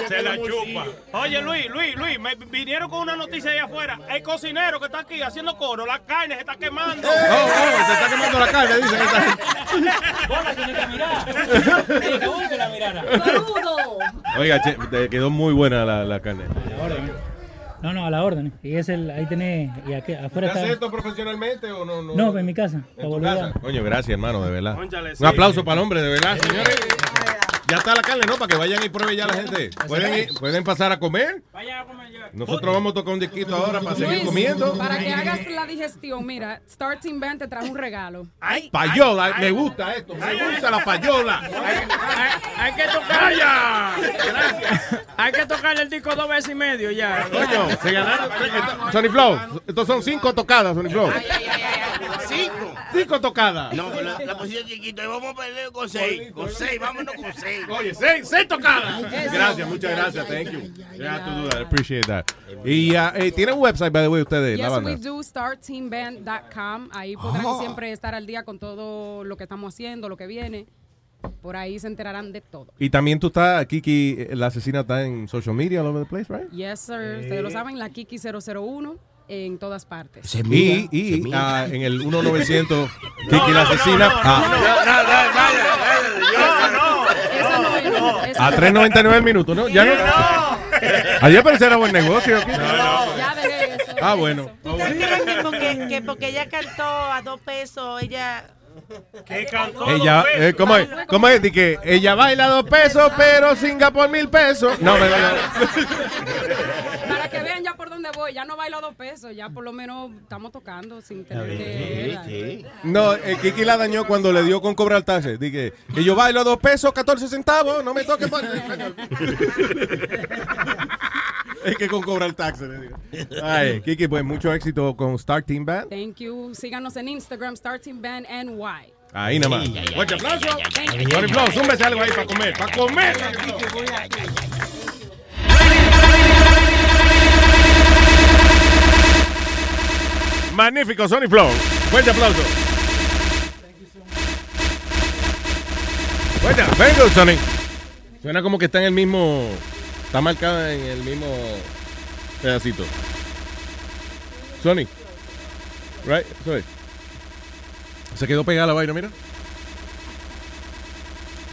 Se la chupa. Oye, Luis, Luis, Luis, me vinieron con una noticia ahí afuera. El cocinero que está aquí haciendo coro, la carne se está quemando. Oh, oh, se está quemando la carne, dice que está. Vos la tenés que mirar. Que la mirara. Oiga, che, te quedó muy buena la, la carne. No, no, a la orden. Y es el, ahí tenés, y aquí, afuera ¿Estás está. esto profesionalmente o no? No, No, en mi casa. ¿En para tu volver casa? a- Coño, gracias, hermano, de verdad. Cónchale, sí. Un aplauso para el hombre, de verdad, señores. Ya está la carne, ¿no? Para que vayan y prueben ya la gente. ¿Pueden, ir- pueden pasar a comer? Vaya a comer ya. Nosotros vamos a tocar un disquito ahora para seguir Luis, comiendo. Para que hagas la digestión, mira, Star Team Band te trae un regalo. Ay, Payola, me gusta esto, me gusta la payola. Hay, hay que tocar ya. Hay que tocar el disco dos veces y medio ya. Coño, se ganaron. Sony Flow, estos son cinco tocadas, Sony Flow. Cinco. Cinco tocadas. No, pero la, la posición chiquita. Vamos a perder con seis. Con seis, vámonos con seis. Oye, seis, seis tocadas. Gracias, muchas gracias, thank you. Have to do that, appreciate that. Y uh, eh, tienen un website, by the way, ustedes, la Yes, banda. we do, starteamband.com. Ahí podrán siempre estar al día con todo lo que estamos haciendo, lo que viene. Por ahí se enterarán de todo. Y también tú estás, Kiki, eh, la asesina está en social media all over the place, right? Yes, sir. Ustedes lo saben, la Kiki 001 en todas partes. Y, y ah, en el 1900, Kiki la asesina. ah, no es. esa a no 3.99 el minuto, ¿no? Ya no. Ayer parecía era buen negocio. Kiki. es. Ya dejé eso. Ah, bueno. ¿Ustedes creen que porque, que porque ella cantó a dos pesos, ella... que cantó Ella, dos eh. ¿cómo es? ¿Cómo es? Di que ella baila dos pesos, pero singa por mil pesos. No, me Para que vean ya por dónde voy. Ya no bailo dos pesos. Ya por lo menos estamos tocando sin tener que. No, eh, Kiki la dañó cuando le dio con cobrar taxes. Dije, que yo bailo dos pesos, 14 centavos, no me toque. pa- es que con cobrar digo. Ay, Kiki, pues mucho éxito con Star Team Band. Thank you. Síganos en Instagram, Starting Band NY. Ahí nada más. Fuerte aplauso. Aplauso. Súmbese algo ahí para comer. Para comer. Magnífico, Sony Flow. Fuerte aplauso. Bueno, very good, Sony. Suena como que está en el mismo. Está marcada en el mismo pedacito. Sony. Right. Se quedó pegada la vaina, mira.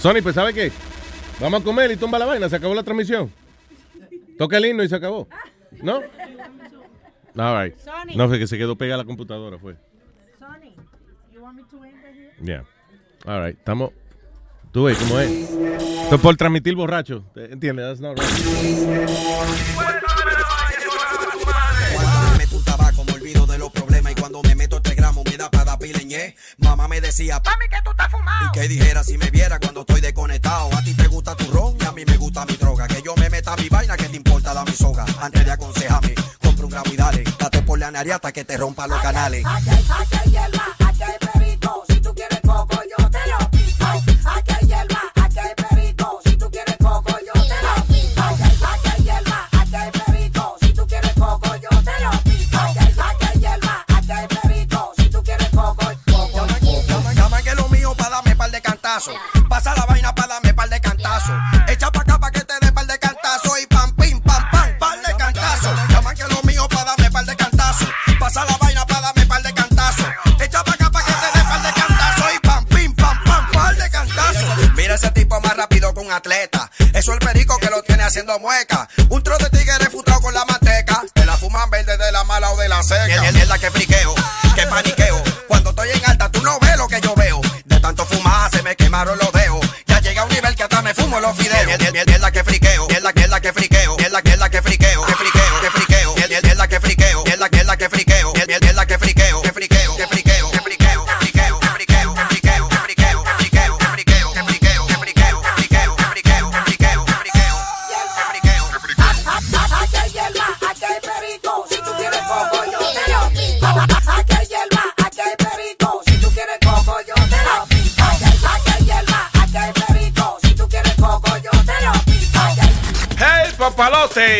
Sony, pues ¿sabe qué? Vamos a comer y tumba la vaina. Se acabó la transmisión. Toca el himno y se acabó. ¿No? All right. Sony. No, fue que se quedó pegada la computadora, fue. Sony, you want me to end here? Yeah. All right. Estamos. Tú ves cómo es. Esto es por transmitir borracho. ¿Entiendes? That's not right. Cuando me meto un tabaco me olvido de los problemas y cuando me meto tres gramos me da para pileñé. Mamá me decía, mami que tú estás fumado. Y que dijera si me viera cuando estoy desconectado. A ti te gusta tu ron y a mí me gusta mi droga. Que yo me meta mi vaina, que te importa la mi soga. Antes de aconsejarme, y dale. Date por la nariata que te rompa los canales. Aquí hay, aquí hay hierba, aquí hay perico. Si tú quieres coco, yo te lo pico. Aquí hay hierba, aquí hay perico. Si tú quieres coco, yo te lo pico. Aquí hay, hierba, aquí hay perico. Si tú quieres coco, yo te lo pico. Aquí hay, hierba, aquí hay perico. Si tú quieres coco, coco. Llaman, llaman que lo mío para darme par de cantazos. Pasa la haciendo mueca.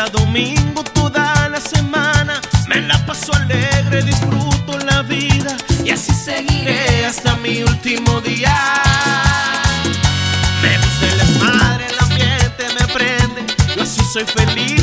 a domingo toda la semana. Me la paso alegre, disfruto la vida. Y así seguiré hasta mi último día. Me gusta el desmadre, el ambiente me prende, yo así soy feliz.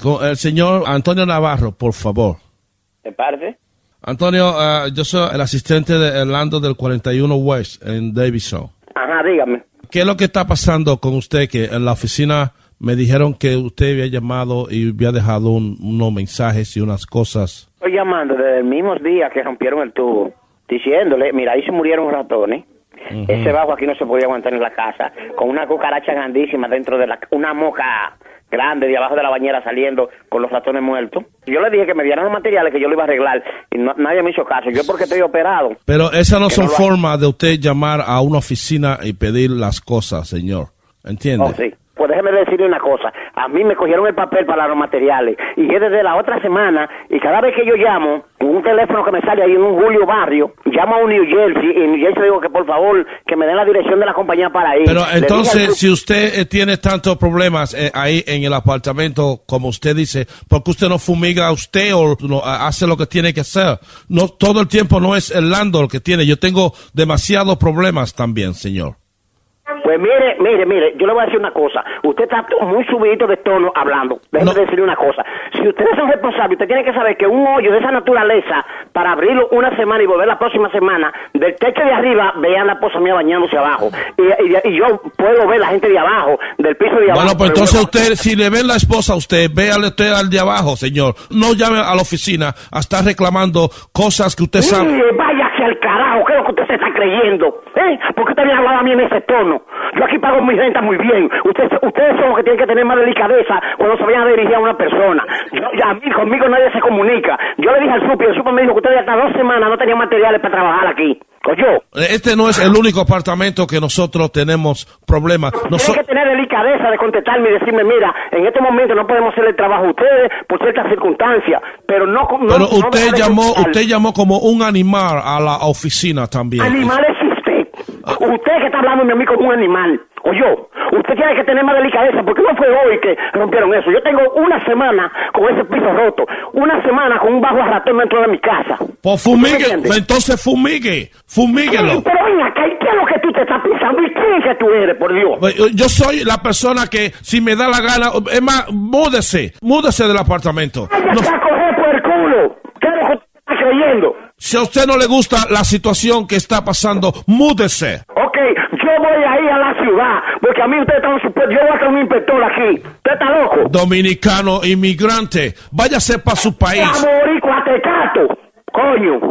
Con el señor Antonio Navarro, por favor. ¿De parte? Antonio, ah, yo soy el asistente de Orlando del 41 West en Davidson. Ajá, dígame. ¿Qué es lo que está pasando con usted? Que en la oficina me dijeron que usted había llamado y había dejado un- unos mensajes y unas cosas. Estoy llamando desde el mismo día que rompieron el tubo, diciéndole, mira, ahí se murieron ratones. Ese bajo aquí no se podía aguantar en la casa, con una cucaracha grandísima dentro de la... una moca grande de abajo de la bañera saliendo con los ratones muertos. Yo le dije que me dieran los materiales que yo lo iba a arreglar y no- nadie me hizo caso. Yo porque estoy operado. Pero esas no son no formas de usted llamar a una oficina y pedir las cosas, señor. ¿Entiende? Oh, sí. Pues déjeme decirle una cosa. A mí me cogieron el papel para los materiales. Y es desde la otra semana. Y cada vez que yo llamo, con un teléfono que me sale ahí en un Julio Barrio, llamo a un New Jersey. Y en New Jersey digo que por favor, que me den la dirección de la compañía para ir. Pero al entonces, si usted eh, tiene tantos problemas eh, ahí en el apartamento, como usted dice, ¿por qué usted no fumiga a usted o no, hace lo que tiene que hacer? No, todo el tiempo no es el landlord que tiene. Yo tengo demasiados problemas también, señor. Pues mire, mire, mire, yo le voy a decir una cosa. Usted está muy subidito de tono hablando. Déjeme decirle una cosa. Si ustedes son responsables, usted tiene que saber que un hoyo de esa naturaleza, para abrirlo una semana y volver la próxima semana, del techo de arriba, vean la esposa mía bañándose abajo. Y, y- y yo puedo ver la gente de abajo, del piso de abajo. Bueno, pues entonces usted, si le ven la esposa a usted, véale usted al de abajo, señor. No llame a la oficina a estar reclamando cosas que usted sabe. Mire, váyase al carajo, ¿qué es lo que usted se está creyendo? ¿Eh? ¿Por qué usted viene a hablar a mí en ese tono? Yo aquí pago mi renta muy bien. Ustedes, ustedes son los que tienen que tener más delicadeza cuando se vayan a dirigir a una persona. Yo, ya, a mí, conmigo nadie se comunica. Yo le dije al super, el super me dijo que ustedes hasta dos semanas no tenían materiales para trabajar aquí. ¿Oyó? Este no es el único apartamento que nosotros tenemos problemas. Noso- Tienen que tener delicadeza de contestarme y decirme, mira, en este momento no podemos hacer el trabajo a ustedes por ciertas circunstancias, pero no... no pero no usted de llamó, usted llamó como un animal a la oficina también. Animal es usted. Que está hablando de mí como un animal. O yo. Usted tiene que tener más delicadeza porque no fue hoy que rompieron eso. Yo tengo una semana con ese piso roto. Una semana con un bajo a ratón dentro de mi casa. Pues fumigue, entonces fumigue, fumíguelo. Pero ven acá, ¿y qué es lo que tú te estás pensando? ¿Y quién es que tú eres, por Dios? Yo soy la persona que, si me da la gana, es más, múdese, múdese del apartamento. Váyase a coger por el culo. ¿Qué es lo que usted está creyendo? Si a usted no le gusta la situación que está pasando, múdese. Ok, yo voy a ir a la ciudad, porque a mí ustedes están supuestos, yo voy a ser un inspector aquí. ¿Usted está loco? Dominicano, inmigrante, váyase para su país. Boricua, tecato, coño.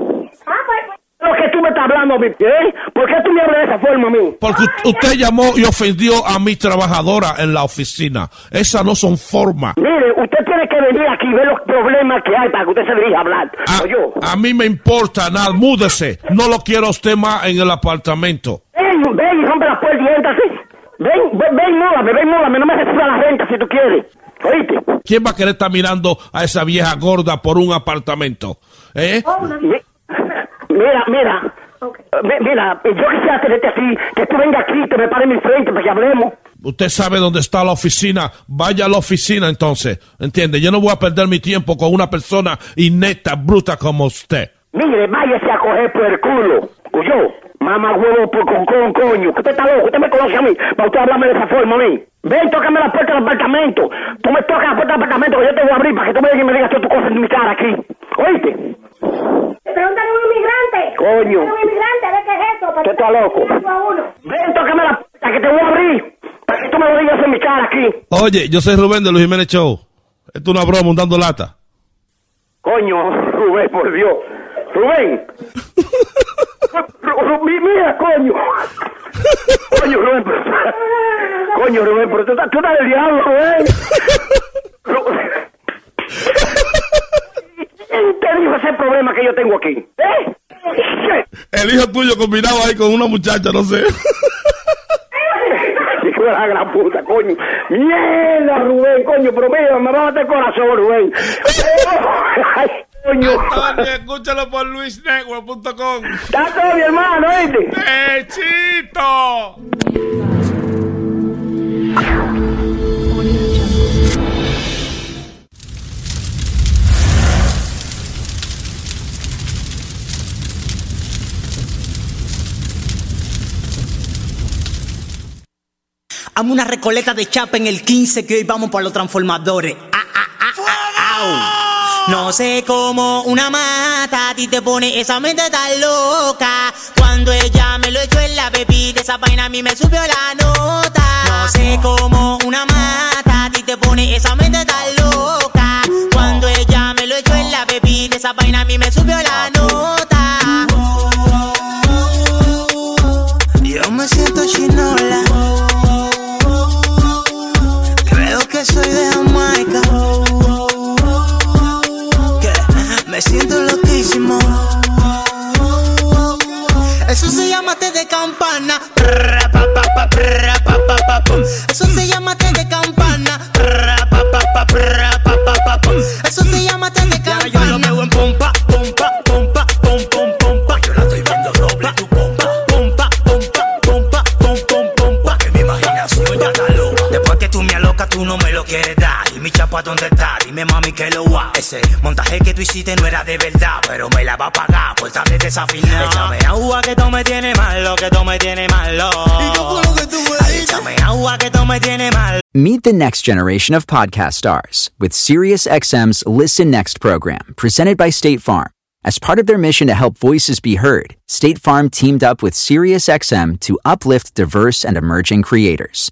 Lo que tú me estás hablando a mí, ¿eh? ¿Por qué tú me hablas de esa forma a mí? Porque usted llamó y ofendió a mi trabajadora en la oficina. Esas no son formas. Mire, usted tiene que venir aquí y ver los problemas que hay para que usted se dirija a hablar. A, a mí me importa nada, múdese. No lo quiero a usted más en el apartamento. Ven, ven y rompe la puerta y entra así. Ven, ven, ven, múdame, ven, múdame, no me reciba la renta si tú quieres. ¿Oíste? ¿Quién va a querer estar mirando a esa vieja gorda por un apartamento? ¿Eh? Mi- Mira, mira. Mi- Mira, yo quisiera tenerte así, que tú vengas aquí y te me pares en mi frente para que hablemos. Usted sabe dónde está la oficina. Vaya a la oficina entonces. ¿Entiende? Yo no voy a perder mi tiempo con una persona inepta, bruta como usted. Mire, váyase a coger por el culo. ¿Oyó? Mamá huevo por con, con coño. Que usted está loco, usted me conoce a mí. Para usted hablarme de esa forma a mí. Ven, tócame la puerta del apartamento. Tú me tocas la puerta del apartamento que yo te voy a abrir para que tú me, me digas todas tus cosas en mi cara aquí. ¿Oíste? Pregúntale a un inmigrante. Coño. Un inmigrante, ¿de qué es eso? Usted está loco. Ven, tócame la puerta que te voy a abrir. Para que tú me lo digas en mi cara aquí. Oye, yo soy Rubén de Luis Jiménez Show. Esto es una broma, un dando lata. Coño, Rubén, por Dios. Rubén. Ru- Ru- mi- mira, coño. Coño, Rubén. pero- Coño, Rubén, pero tú estás, tú estás del diablo, Rubén. ¿Quién te dijo ese problema que yo tengo aquí? ¿Eh? El hijo tuyo combinado ahí con una muchacha, no sé. Hijo de la gran puta, coño. Mierda, Rubén, coño, pero mira, me va a matar el corazón, Rubén. Ay, coño. Antonio, escúchalo por luisnetwork.com. Está todo, mi hermano, ¿oíste? ¡Pechito! Hazme una recoleta de chapa en el 15 que hoy vamos para los transformadores. Ah, ah, ah, ah, au. No sé cómo una mata a ti te pone esa mente tan loca. Cuando ella me lo echó en la bebida, esa vaina a mí me subió la nota. No sé cómo una mata a ti te pone esa mente tan loca. Cuando ella me lo echó en la bebida, esa vaina a mí me subió campana. Eso se llama té de campana. Eso dar. Y mi chapa, ¿dónde está? Dime, mami, que lo va. Ese montaje que tú hiciste no era de verdad, pero me la va a pagar por tarde desafinada. Échame agua que tú me tienes malo, que tú me tienes malo. Ay, échame agua que tú me tienes malo. Meet the next generation of podcast stars with SiriusXM's Listen Next program, presented by State Farm. As part of their mission to help voices be heard, State Farm teamed up with SiriusXM to uplift diverse and emerging creators.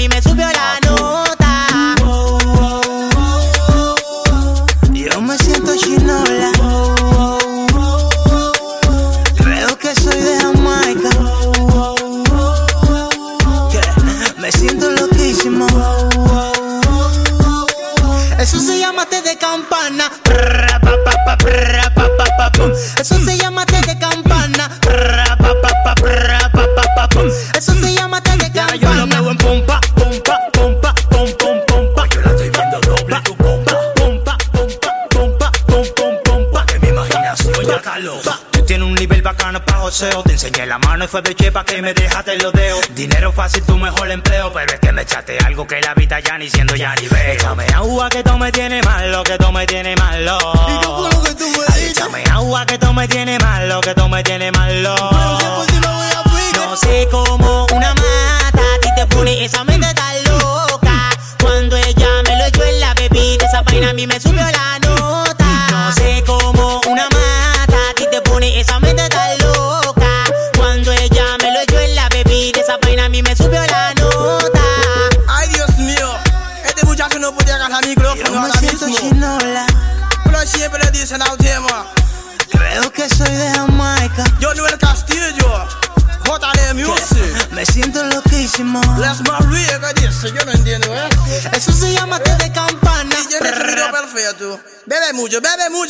Mí me subió la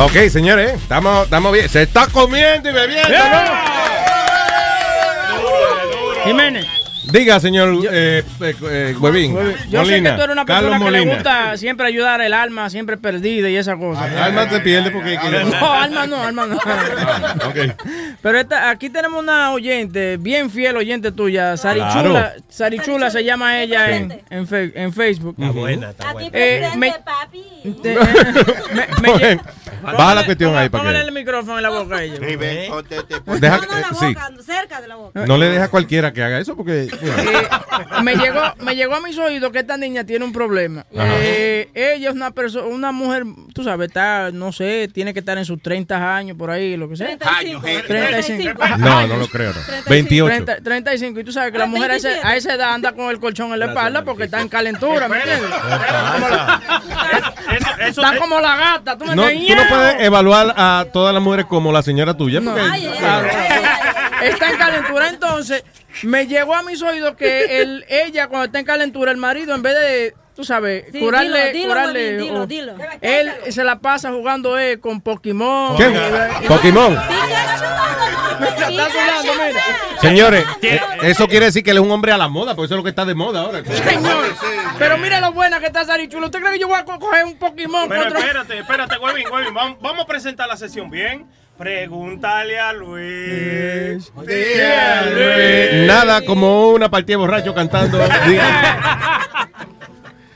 Ok, señores, estamos, estamos bien. Se está comiendo y bebiendo, ¿no? Jiménez. Diga, señor eh, eh, eh, Huevín. Yo sé Molina, que tú eres una persona que le gusta siempre ayudar el alma, siempre perdida y esa cosa. Alma te pierde porque... No, alma no, alma no. ok. Pero esta, aquí tenemos una oyente, bien fiel oyente tuya, Sarichula. Claro. Sarichula se llama ella en, en, fe- en Facebook. Está buena, está buena. Eh, me, te- me, Baja la cuestión ahí para Póngale que. el micrófono en la boca a ella. Sí, ven, ponte- te- Deja- No, no, eh, la sí. boca, cerca de la boca. No le deja a cualquiera que haga eso porque. me llegó me llegó a mis oídos que esta niña tiene un problema. Eh, ella es una persona, una mujer, tú sabes, está, no sé, tiene que estar en sus 30 años por ahí, lo que sea. 35. 35. No, no lo creo. no. 28. 30, 35. Y tú sabes que la mujer a, 27. a esa edad anda con el colchón en la espalda porque está en calentura, ¿me entiendes? Está como la gata, tú me No, entiendes? Puedes evaluar a todas las mujeres como la señora tuya. Porque, Claro. Está en calentura, entonces me llegó a mis oídos que el, ella cuando está en calentura, el marido en vez de, tú sabes, Sí, curarle, dilo, dilo, curarle, dilo, dilo. él se la pasa jugando eh, con Pokémon. ¿Qué? Y- Pokémon. Mira, está sudando, mira. Señores, eh, eso quiere decir que él es un hombre a la moda, porque eso es lo que está de moda ahora. Señor, pero mira lo buena que está Sarichulo. ¿Usted cree que yo voy a co- coger un Pokémon Pero contra- espérate, espérate, Huevín, Huevín. Vamos, vamos a presentar la sesión bien. Pregúntale a Luis. Nada como una partida de borracho cantando.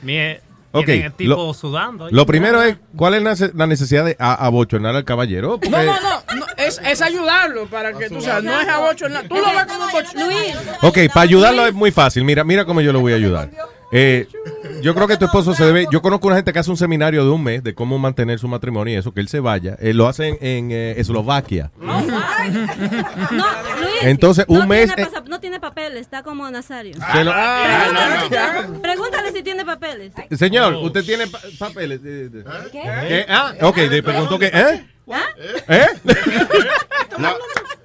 Mie- Ok, tienen el tipo lo- sudando. Lo primero es, ¿cuál es la nece- la necesidad de abochonar al caballero? Porque- No, no, no, no, es, es ayudarlo para que tú sabes, no es abochornar. Tú lo ves como un bochorno. Luis. Ok, para ayudarlo es muy fácil. Mira, mira cómo yo lo voy a ayudar. Eh, yo creo que tu esposo se debe. Yo conozco una gente que hace un seminario de un mes de cómo mantener su matrimonio y eso, que él se vaya. Eh, lo hacen en eh, Eslovaquia. No, Luis. Entonces, un no mes, Tiene eh, pasa- no tiene papeles, está como Nazario. Lo- Pregúntale, pregúntale si tiene papeles. Señor, ¿usted tiene pa- papeles? ¿Qué? ¿Qué? Ah, ok, le preguntó que. ¿Eh? ¿Ah? ¿Eh?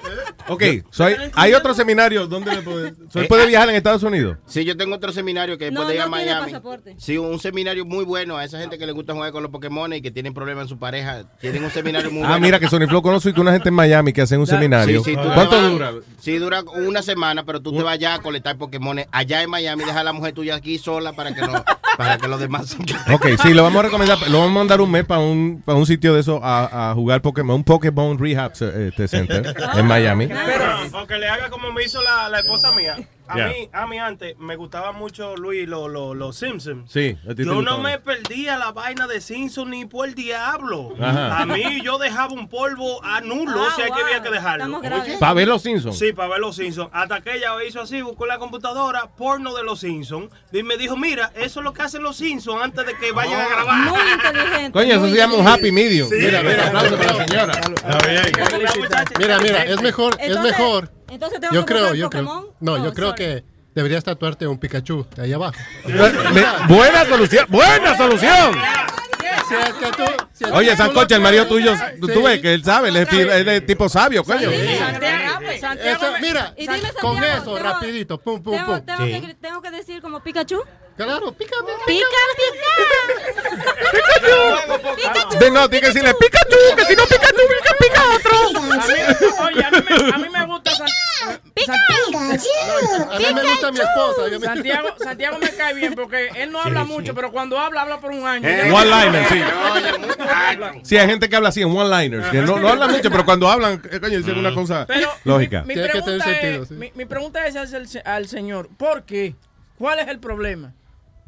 Ok, so hay, hay otro seminario donde le puede, so él puede viajar en Estados Unidos. Sí, yo tengo otro seminario que No, puede ir a no Miami. pasaporte. Sí, un seminario muy bueno a esa gente que le gusta jugar con los Pokémon y que tienen problemas en su pareja. Tienen un seminario muy Ah, bueno. mira que Sony Flow conozco y una gente en Miami que hacen un seminario. Sí, sí, tú ¿Cuánto vas- dura? Sí, dura una semana, pero tú te vas allá a colectar Pokémon allá en Miami. Deja a la mujer tuya aquí sola para que, no, para que los demás... Ok, sí, lo vamos a recomendar. Lo vamos a mandar un mes para un, para un sitio de eso a, a jugar Pokémon, un Pokémon Rehab eh, este Center en Miami. Pero, o que le haga como me hizo la, la esposa mía. A Ya. mí, a mí antes me gustaba mucho Luis los los los Simpsons. Sí, a ti te Yo no me perdía la vaina de Simpson ni por el diablo. Ajá. A mí yo dejaba un polvo a nulo, o sea que había que dejarlo. ¿Para ver los Simpsons? Sí, para ver los Simpsons. Hasta que ella hizo así, buscó en la computadora porno de los Simpsons. Y me dijo, mira, eso es lo que hacen los Simpsons antes de que vayan a grabar. Muy inteligente. Coño, eso se llama un happy medium. Sí. Mira, mira, aplauso para la señora. Mira, mira, es mejor, es Entonces- mejor. Entonces tengo Yo que creo, yo creo. Pokémon. No, Oh, yo creo sorry. que deberías tatuarte un Pikachu de ahí abajo. Buena solución, buena solución. Si es que tú- si es Oye, Sancocha, el marido tuyo, tú, Sí. tú ves que él sabe, él es, es tipo sabio, coño. Santiago, Santiago Eso, me- mira, Y dime, con eso, tengo- rapidito, pum, pum, Tengo, pum. tengo que, tengo que decir como Pikachu. Claro, pica, pica. Pica, De no, tiene que decirle Pikachu, que si no Pikachu, pica, pica otro. A mí, oye, a mí, me, a mí me gusta San- San- A mí me gusta mi esposa. yo me- Santiago, Santiago me cae bien porque él no habla mucho, pero cuando habla, habla por un año. Eh, One-liner, sí. Sí, hay gente que habla así en one-liners, que no, no hablan mucho, pero cuando hablan, eh, coño, dicen una cosa lógica. Mi, Tiene que tener pregunta sentido, es, mi, pregunta al señor, ¿por qué? ¿Cuál es el problema?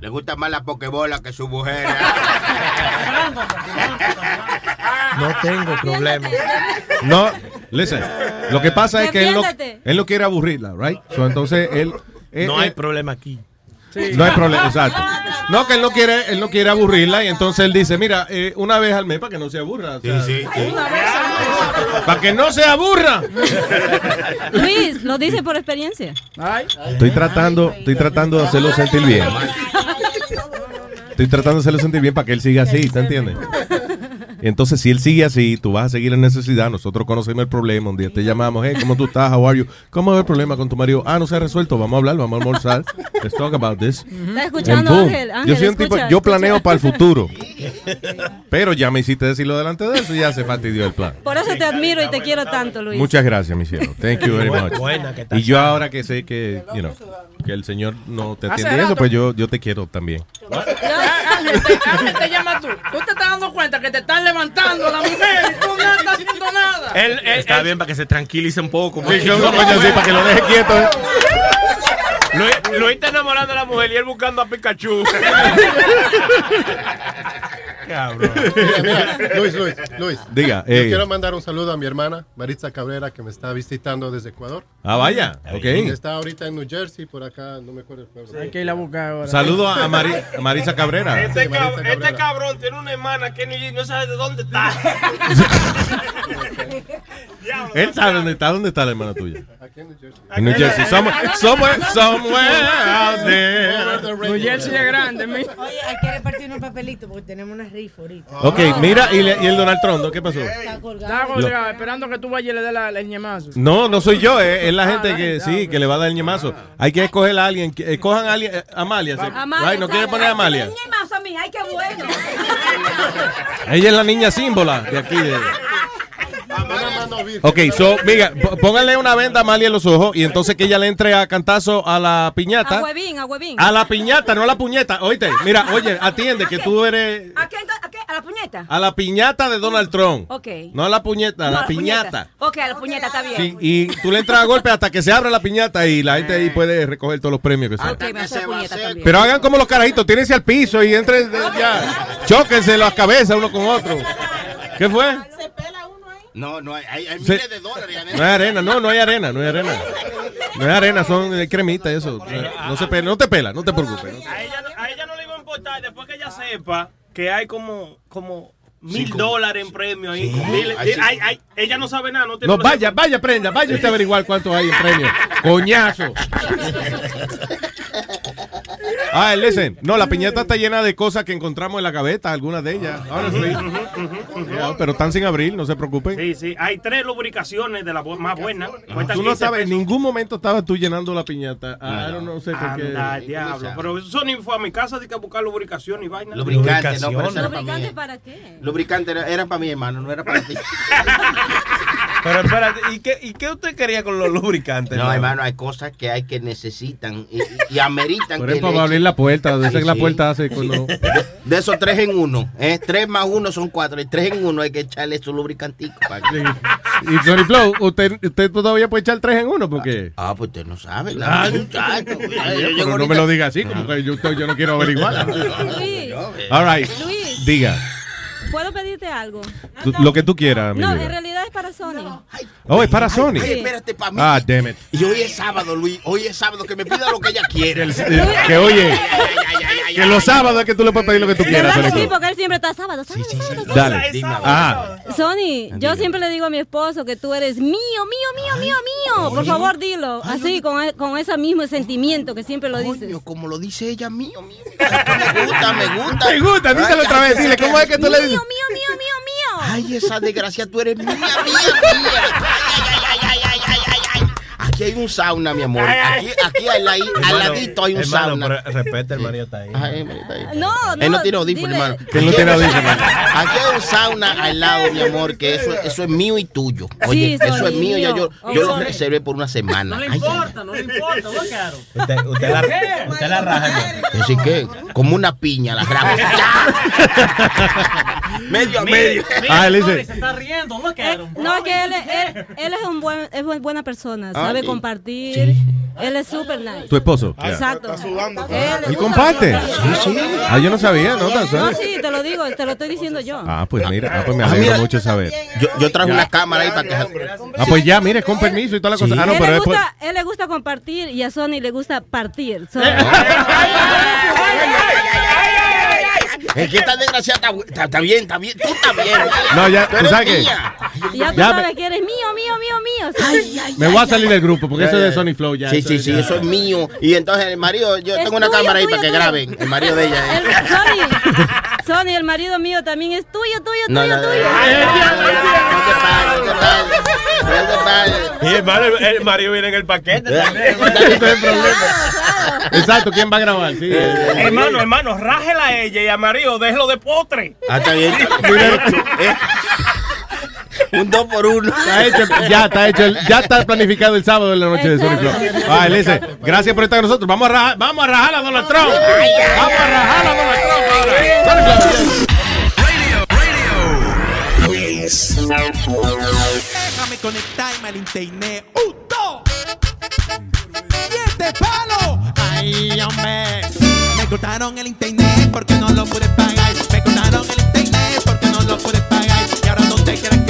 Le gusta más la Pokébola que su mujer. No tengo problema. No, listen, lo que pasa es que él no, él no quiere aburrirla, right? So, entonces él... eh, No hay eh, problema aquí. No hay problema, exacto. No, que él no quiere, él no quiere aburrirla y entonces él dice, mira, eh, una vez al mes para que no se aburra. o sea, Para que no se aburra. Luis, lo dice por experiencia. Estoy tratando, estoy tratando de hacerlo sentir bien. Estoy tratando de hacerlo sentir bien para que él siga así, ¿te entiendes? Entonces, si él sigue así, tú vas a seguir en necesidad. Nosotros conocemos el problema. Un día te llamamos, hey, ¿cómo tú estás? How are you? ¿Cómo es el problema con tu marido? Ah, no se ha resuelto. Vamos a hablar, vamos a almorzar. Let's talk about this. Está escuchando. Ángel. Ángel, yo soy un tipo, escucha, yo escucha. planeo para el futuro. Pero ya me hiciste decirlo delante de eso y ya se fastidió el plan. Por eso te admiro y te quiero tanto, Luis. Muchas gracias, mi cielo. Thank you very much. Buena que y yo ahora que sé que, you know, que el Señor no te atiende eso, rato- pues yo, yo te quiero también. Ángel, te, Ángel, te llamas tú. Tú te estás dando cuenta que te están levantando la mujer y tú no estás haciendo nada. Él, Está bien para que se tranquilice un poco. Sí, yo- uno, coño, sí, para que lo deje quieto. ¿eh? Luis, Luis está enamorando a la mujer y él buscando a Pikachu. Mira, mira, Luis, Luis, Luis. Diga, Yo eh. quiero mandar un saludo a mi hermana, Maritza Cabrera, que me está visitando desde Ecuador. Ah, vaya, ok. Está ahorita en New Jersey, por acá, no me acuerdo el pueblo. Hay que ir a buscar ahora. Saludo a, Mari- a Marisa Cabrera. Este, Sí, Maritza cab- este Cabrera. cabrón tiene una hermana que ni- no sabe de dónde está. Él sabe dónde está, dónde está la hermana tuya. Aquí en New Jersey. En New Jersey. Somewhere, somewhere, somewhere out there. New Jersey es grande, mi. Oye, hay que repartir unos papelitos porque tenemos una rifa ahorita. Ok, mira, y, le- y el Donald Trump, ¿no? ¿qué pasó? Está colgado. Está colgado, esperando que tú vayas y le des la, el ñemazo. No, no soy yo, eh, es la Ah, gente la que sí, que le va a dar el ñemazo. Hay que escoger a alguien, que- escojan a alguien, eh, Amalia. ¿sí? Amalia, Right, ¿No quiere poner a Amalia? más a mí, ay, qué bueno. Ella es la niña símbola de aquí. De... Una mano virgen. Ok, so, mira, p- pónganle una venda a Amalia en los ojos y entonces que ella le entre a cantazo a la piñata. A huevín, a huevín. A la piñata, no a la puñeta. Oíste, mira, oye, atiende que tú eres ¿A qué? ¿A qué? ¿A la puñeta? a la piñata de Donald Trump. Ok. No a la puñeta, a No, la piñata. Ok, a la puñeta, está bien. Sí, y tú le entras a golpe hasta que se abra la piñata y la gente ahí puede recoger todos los premios que sea. Ok, me hace la puñeta también. Pero hagan como los carajitos, tírense al piso y entren ya. Chóquense las cabezas uno con otro. ¿Qué fue? No, no, hay, hay, miles de dólares. No hay arena, no, no hay arena, no hay arena. No hay arena, son eh, cremita eso. No, se pela, no te pela, no te preocupes. ¿no? A ella, no- a ella no le iba a importar después que ella sepa que hay como, como mil Sí, dólares en premio ahí. Sí. Mil- Ay, sí. ay, ay, ella no sabe nada, no tiene No, vaya, vaya, prenda, vaya usted a averiguar cuánto hay en premio. Coñazo. Ah, listen. No, la piñata está llena de cosas que encontramos en la gaveta, algunas de ellas. honestly. Yeah, pero están sin abrir, no se preocupen. Sí, sí. Hay tres lubricaciones de las más buenas. Cuestan Tú no 15 sabes, en ningún momento estabas tú llenando la piñata. Ah, I don't know, no sé por qué. Anda, diablo. Pero Sony fue a mi casa de que a buscar lubricación y vaina. Lubricante, no, pero eso era para ¿Lubricante mí. para qué? Lubricante era, era para mi hermano, no era para ti. Pero espérate, ¿y qué, ¿y qué usted quería con los lubricantes? No, hermano, hay cosas que hay que necesitan y, y- ameritan Por que ejemplo, le para abrir la puerta, de Sí, que la puerta hace cuando... De esos tres en uno, ¿eh? tres más uno son cuatro, y tres en uno hay que echarle su lubricantico. para que- Y Sony Flow, usted, usted todavía puede echar tres en uno porque... Ah, pues usted no sabe. Ah, la- muchacho, mira, yo llego pero no ahorita- me lo diga así, como que yo, yo no quiero averiguar. Luis, All right, Luis. diga. ¿Puedo pedirte algo? Tú- lo que tú quieras, mi No, vida. en realidad es para Sony. Oh, es para Sony. Ay, espérate, para mí. Ah, damn it. Y hoy es sábado, Luis. Hoy es sábado, que me pida lo que ella quiere. Eh, que oye, que los sábados es que tú le puedes pedir lo que tú quieras. ¿Verdad que sí? Porque él siempre está sábado, sábado, sábado, sábado. Dale. Dime, Ajá. Sony, yo siempre le digo a mi esposo que tú eres mío, mío, mío, mío, mío. Por favor, dilo. Así, con, e- con ese mismo sentimiento que siempre lo dices. Coño, como lo dice ella, mío, mío. Me gusta, me gusta. Me gusta, díselo otra vez, dile, ¿cómo es que tú le dices? Mío, mío, mío, mío. Ay, esa desgracia, tú eres mía, mía, mía. Ay, ay, ay, ay, ay, ay, ay, ay. Aquí hay un sauna, mi amor. Aquí, aquí al, ladi- al ladito hay un Hermano, sauna. pero respeta, el marido está ahí. Ay, el marido está ahí. No, no. Él no tiene audífono, hermano. Que él no tiene audífono. Aquí hay un sauna al lado, mi amor, que eso, eso es mío y tuyo. Oye, Sí, eso es mío, ya yo, mío. yo lo reservé por una semana. No le Ay, ay, importa, no le importa, ¿no, claro? Usted, usted, la, usted la raja. hermano. Así que, como una piña, la grabo. Medio a medio. Ah, él dice, Se está riendo, ¿no, Eh, claro? no, es que él, él, él es, un buen, es bu- buena persona, Ah, sabe sí. compartir. Él es súper nice. tu esposo. Yeah. Exacto. Él, le ¿Él gusta comparte? compartir. Ah, yo no sabía, ¿no? No, ¿Sabes? sí, te lo digo, te lo estoy diciendo yo. Ah, pues mira, ah, pues me Ah, alegro mira. mucho saber. Yo, yo traje una cámara ahí para que... Ah, pues ya, mire, con permiso y toda la cosa. Ah, no, él, pero le es por- gusta, él le gusta compartir y a Sony le gusta partir. So- Es que esta desgracia está, bu- está, está bien, está bien. Tú estás bien. No, ya, Tú tú eres sabes que- mía. ya tú Ya sabes me- que eres mío, mío, mío, mío. Me voy a salir del grupo porque eso es de Sony Flow ya. Sí, sí, sí, eso es mío. Y entonces el marido, yo Es tengo una tuyo, cámara ahí tuyo, para que tuyo. graben. El marido de ella. El- ¿eh? Sony, Sony, el marido mío también es tuyo, tuyo, No, tuyo, no, no, tuyo. no, no no. Y hermano, el, el marido viene en el paquete también. Ese es el problema. Exacto, ¿quién va a grabar? Sí. Hermano, hermano, rájela a ella y a marido, déjelo de postre. Ah, está bien. Eh, Un dos por uno. Está hecho, ya está hecho, el- ya está planificado el sábado en la noche de Sony Flow. Ah, Elise, gracias por estar con nosotros. Vamos a rajar, vamos a rajar a Donald Trump. Vamos a rajar a Donald Trump ahora. Sony Flow me conectá y me alintené. ¡Uto! este palo, ¡Ay, hombre! Me cortaron el internet porque no lo pude pagar. Me cortaron el internet porque no lo pude pagar. Y ahora donde quieran que